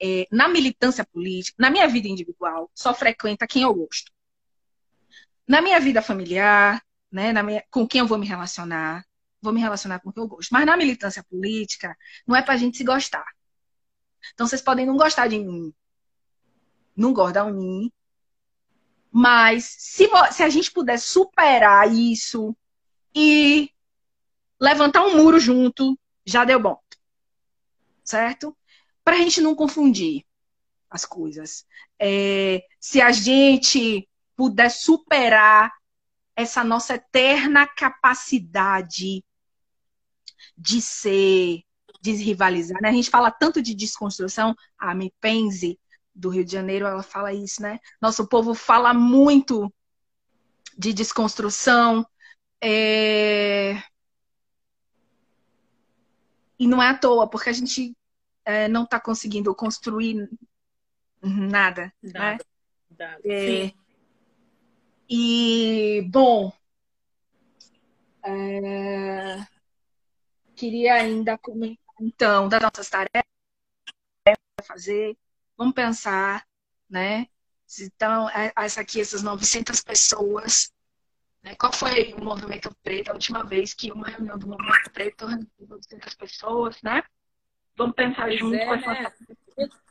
Speaker 2: é, na militância política, na minha vida individual, só frequenta quem eu gosto. Na minha vida familiar, né, minha, com quem eu vou me relacionar, vou me relacionar com quem eu gosto. Mas na militância política, não é pra gente se gostar. Então vocês podem não gostar de mim, não gostam de mim, mas se, se a gente puder superar isso e levantar um muro junto, já deu bom. Certo? Para a gente não confundir as coisas. É, se a gente puder superar essa nossa eterna capacidade de ser, de rivalizar. Né? A gente fala tanto de desconstrução, a Mipenzi do Rio de Janeiro, ela fala isso, né? Nosso povo fala muito de desconstrução. É... E não é à toa, porque a gente é, não está conseguindo construir nada. Né? É, e, bom, é, queria ainda comentar, então, das nossas tarefas fazer. Vamos pensar, né? Então, é, essa aqui, essas 900 pessoas? Qual foi o movimento preto, a última vez que uma reunião do movimento preto reuniu 200 pessoas, né? Vamos pensar pois junto é, com essa... Né?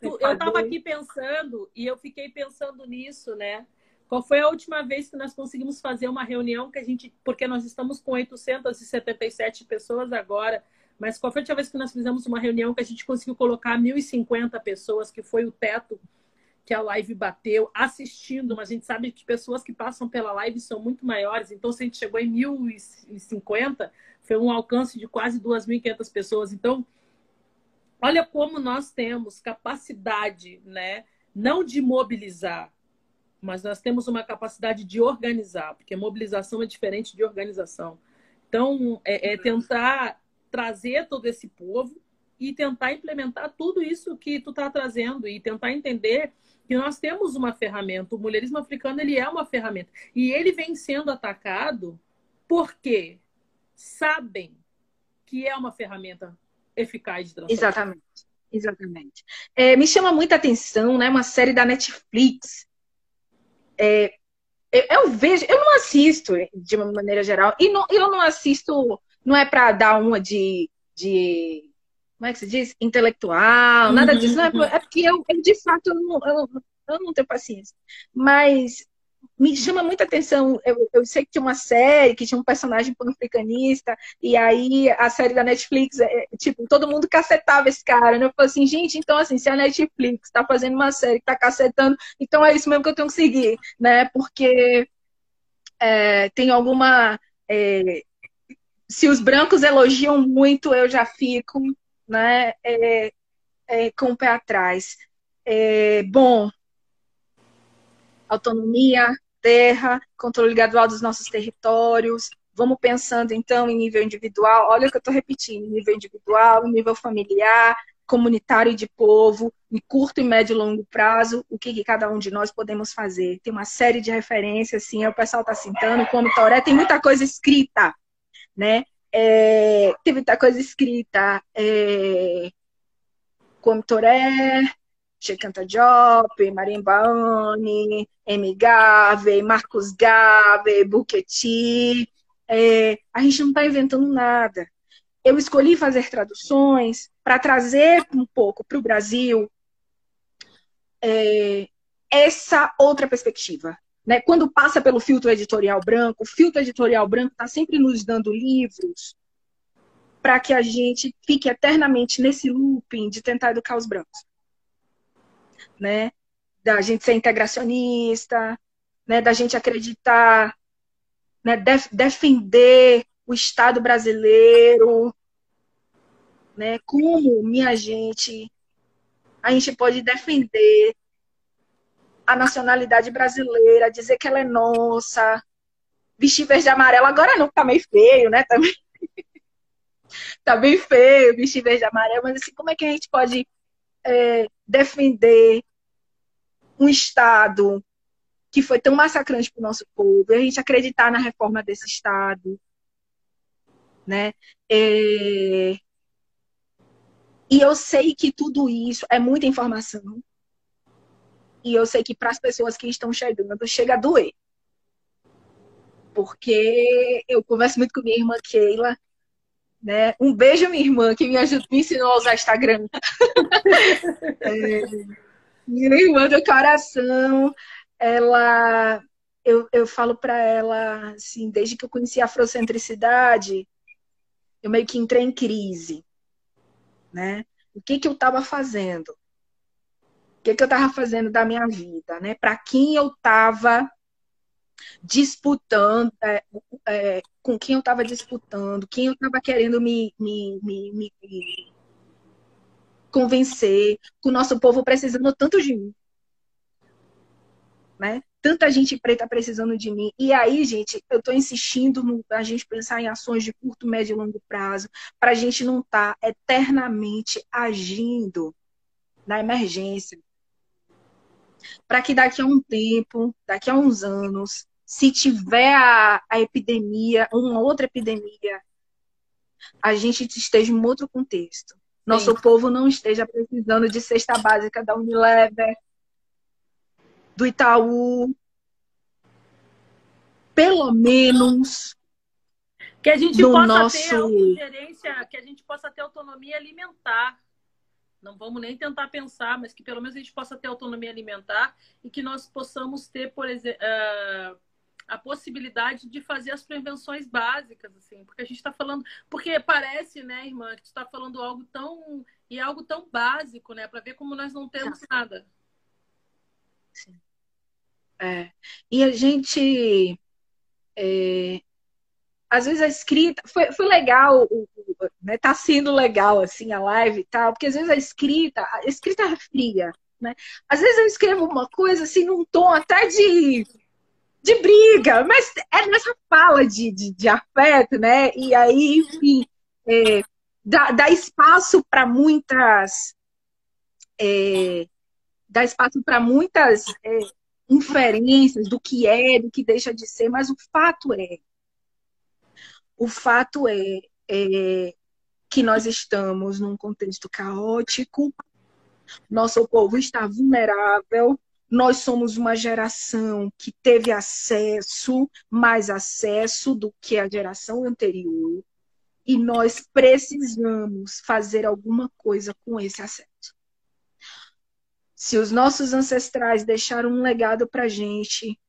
Speaker 3: Eu estava aqui pensando e eu fiquei pensando nisso, né? Qual foi a última vez que nós conseguimos fazer uma reunião que a gente, porque nós estamos com 877 pessoas agora, mas qual foi a última vez que nós fizemos uma reunião que a gente conseguiu colocar 1.050 pessoas, que foi o teto que a live bateu assistindo, mas a gente sabe que pessoas que passam pela live são muito maiores. Então, se a gente chegou em 1050, foi um alcance de quase 2.500 pessoas. Então, olha como nós temos capacidade, né? Não de mobilizar, mas nós temos uma capacidade de organizar, porque mobilização é diferente de organização. Então, é, é tentar trazer todo esse povo e tentar implementar tudo isso que tu está trazendo e tentar entender que nós temos uma ferramenta. O mulherismo africano ele é uma ferramenta e ele vem sendo atacado porque sabem que é uma ferramenta eficaz de
Speaker 2: transformação. Exatamente, exatamente. É, me chama muita atenção, né? Uma série da Netflix. É, eu, eu, vejo, eu não assisto de uma maneira geral e não, eu não assisto, não é para dar uma de, de como é que se diz? Intelectual, nada uhum, disso. Não, é, uhum. é porque eu, eu, de fato, eu não, eu, eu não tenho paciência. Mas me chama muita atenção. Eu, eu, sei que tinha uma série que tinha um personagem pan-africanista, e aí a série da Netflix, é, tipo, todo mundo cacetava esse cara, né? Eu falei assim, gente, então assim, se a Netflix tá fazendo uma série que tá cacetando, então é isso mesmo que eu tenho que seguir, né? Porque é, tem alguma. É, se os brancos elogiam muito, eu já fico né, é, é, com o pé atrás. É, bom, autonomia, terra, controle gradual dos nossos territórios. Vamos pensando então em nível individual. Olha o que eu estou repetindo: nível individual, nível familiar, comunitário e de povo, em curto, e médio e longo prazo, o que, que, cada um de nós podemos fazer. Tem uma série de referências, assim, o pessoal está citando, como Toré, tem muita coisa escrita, né? É, teve muita coisa escrita. É, como Toré, Checanta Diop, Marimbaone, M. Gave, Marcos Gave, Buketi. É, a gente não está inventando nada. Eu escolhi fazer traduções para trazer um pouco para o Brasil é, essa outra perspectiva. Né? Quando passa pelo filtro editorial branco, o filtro editorial branco está sempre nos dando livros para que a gente fique eternamente nesse looping de tentar educar os brancos. Né? Da gente ser integracionista, né? da gente acreditar, né? Def defender o Estado brasileiro, né? Como, minha gente, a gente pode defender a nacionalidade brasileira, dizer que ela é nossa, vestir verde e amarelo. Agora não, tá meio feio, né? Tá, meio... [LAUGHS] tá bem feio vestir verde e amarelo, mas assim, como é que a gente pode é, defender um Estado que foi tão massacrante para o nosso povo, e a gente acreditar na reforma desse Estado, né? É... E eu sei que tudo isso é muita informação, e eu sei que para as pessoas que estão chegando, chega a doer. Porque eu converso muito com minha irmã Keila. Né? Um beijo, minha irmã, que me, ajudou, me ensinou a usar Instagram. [LAUGHS] é, minha irmã do coração, ela. Eu, eu falo para ela, assim, desde que eu conheci a afrocentricidade, eu meio que entrei em crise. Né? O que, que eu estava fazendo? Que, que eu estava fazendo da minha vida, né? Para quem eu estava disputando, é, é, com quem eu estava disputando, quem eu estava querendo me, me, me, me, convencer, que o nosso povo precisando tanto de mim. Né? Tanta gente preta precisando de mim. E aí, gente, eu estou insistindo no, a gente pensar em ações de curto, médio e longo prazo, para a gente não estar tá eternamente agindo na emergência, para que daqui a um tempo, daqui a uns anos, se tiver a, a epidemia, uma outra epidemia, a gente esteja em outro contexto. Nosso Sim. povo não esteja precisando de cesta básica da Unilever, do Itaú, pelo menos
Speaker 3: que a gente possa nosso... ter gerência, que a gente possa ter autonomia alimentar não vamos nem tentar pensar, mas que pelo menos a gente possa ter autonomia alimentar e que nós possamos ter, por exemplo, uh, a possibilidade de fazer as prevenções básicas, assim, porque a gente está falando, porque parece, né, irmã, que tu está falando algo tão e algo tão básico, né, para ver como nós não temos nada.
Speaker 2: sim. É. E a gente. É, às vezes a escrita. Foi, foi legal, né? Tá sendo legal, assim, a live e tal, porque às vezes a escrita. A escrita é fria, né? Às vezes eu escrevo uma coisa, assim, num tom até de. De briga, mas é nessa fala de, de, de afeto, né? E aí, enfim, é, dá, dá espaço para muitas. É, dá espaço para muitas é, inferências do que é, do que deixa de ser, mas o fato é, o fato é, é que nós estamos num contexto caótico, nosso povo está vulnerável, nós somos uma geração que teve acesso, mais acesso do que a geração anterior, e nós precisamos fazer alguma coisa com esse acesso. Se os nossos ancestrais deixaram um legado para a gente,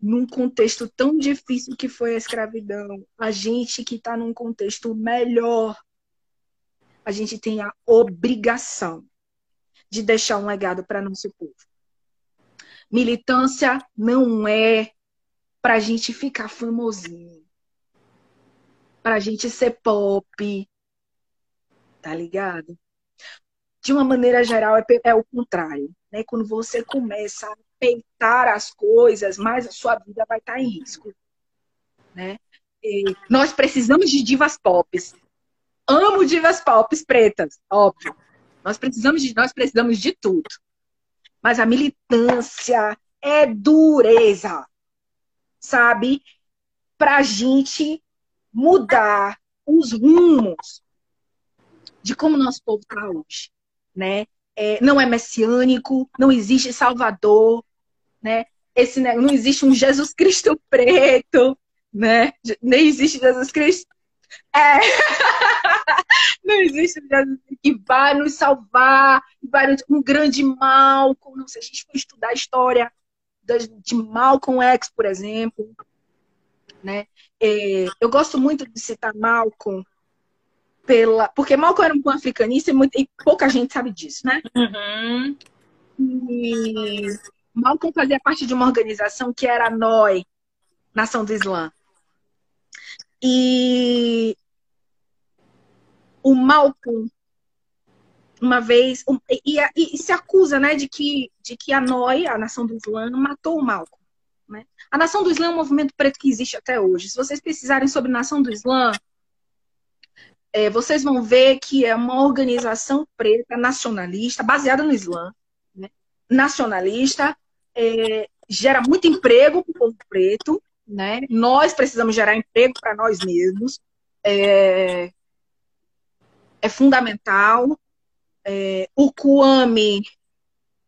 Speaker 2: num contexto tão difícil que foi a escravidão, a gente que está num contexto melhor, a gente tem a obrigação de deixar um legado para nosso povo. Militância não é para a gente ficar famosinho, para a gente ser pop, tá ligado? De uma maneira geral, é, é o contrário. Né? Quando você começa a peitar as coisas, mais a sua vida vai estar em risco. Né? E nós precisamos de divas pop. Amo divas pop pretas, óbvio. Nós precisamos de, nós precisamos de tudo. Mas a militância é dureza, sabe? Para a gente mudar os rumos de como nosso povo está hoje, né? É, não é messiânico, não existe Salvador, né? Esse não existe um Jesus Cristo preto, né? Nem existe Jesus Cristo. É. [LAUGHS] não existe um Jesus que vai nos salvar, vai um grande Malcolm. Não sei, se a gente for estudar a história de Malcolm X, por exemplo, né? É, eu gosto muito de citar Malcolm pela, porque Malcolm era um africanista e, muito, e pouca gente sabe disso, né? Uhum. E Malcolm fazia parte de uma organização que era a NOI, Nação do Islã. E o Malcolm, uma vez, e, e, e, se acusa né, de, que, de que a NOI, a Nação do Islã, matou o Malcolm. Né? A Nação do Islã é um movimento preto que existe até hoje. Se vocês pesquisarem sobre Nação do Islã, é, vocês vão ver que é uma organização preta nacionalista, baseada no Islã? Nacionalista, é, gera muito emprego para o povo preto, né? Nós precisamos gerar emprego para nós mesmos. É, é fundamental. É, o Kuami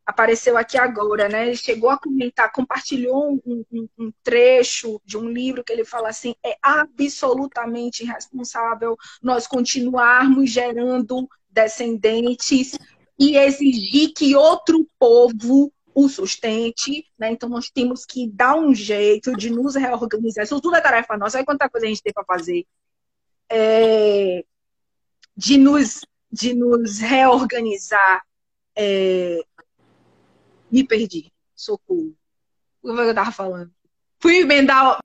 Speaker 2: apareceu aqui agora, né? Ele chegou a comentar, compartilhou um, um, um, trecho de um livro que ele fala assim: é absolutamente irresponsável nós continuarmos gerando descendentes e exigir que outro povo o sustente, né? Então nós temos que dar um jeito de nos reorganizar. Isso tudo é tarefa nossa. Olha quanta coisa a gente tem para fazer. É... de, nos, de nos reorganizar. É... Me perdi. Socorro. O que eu estava falando? Fui emendar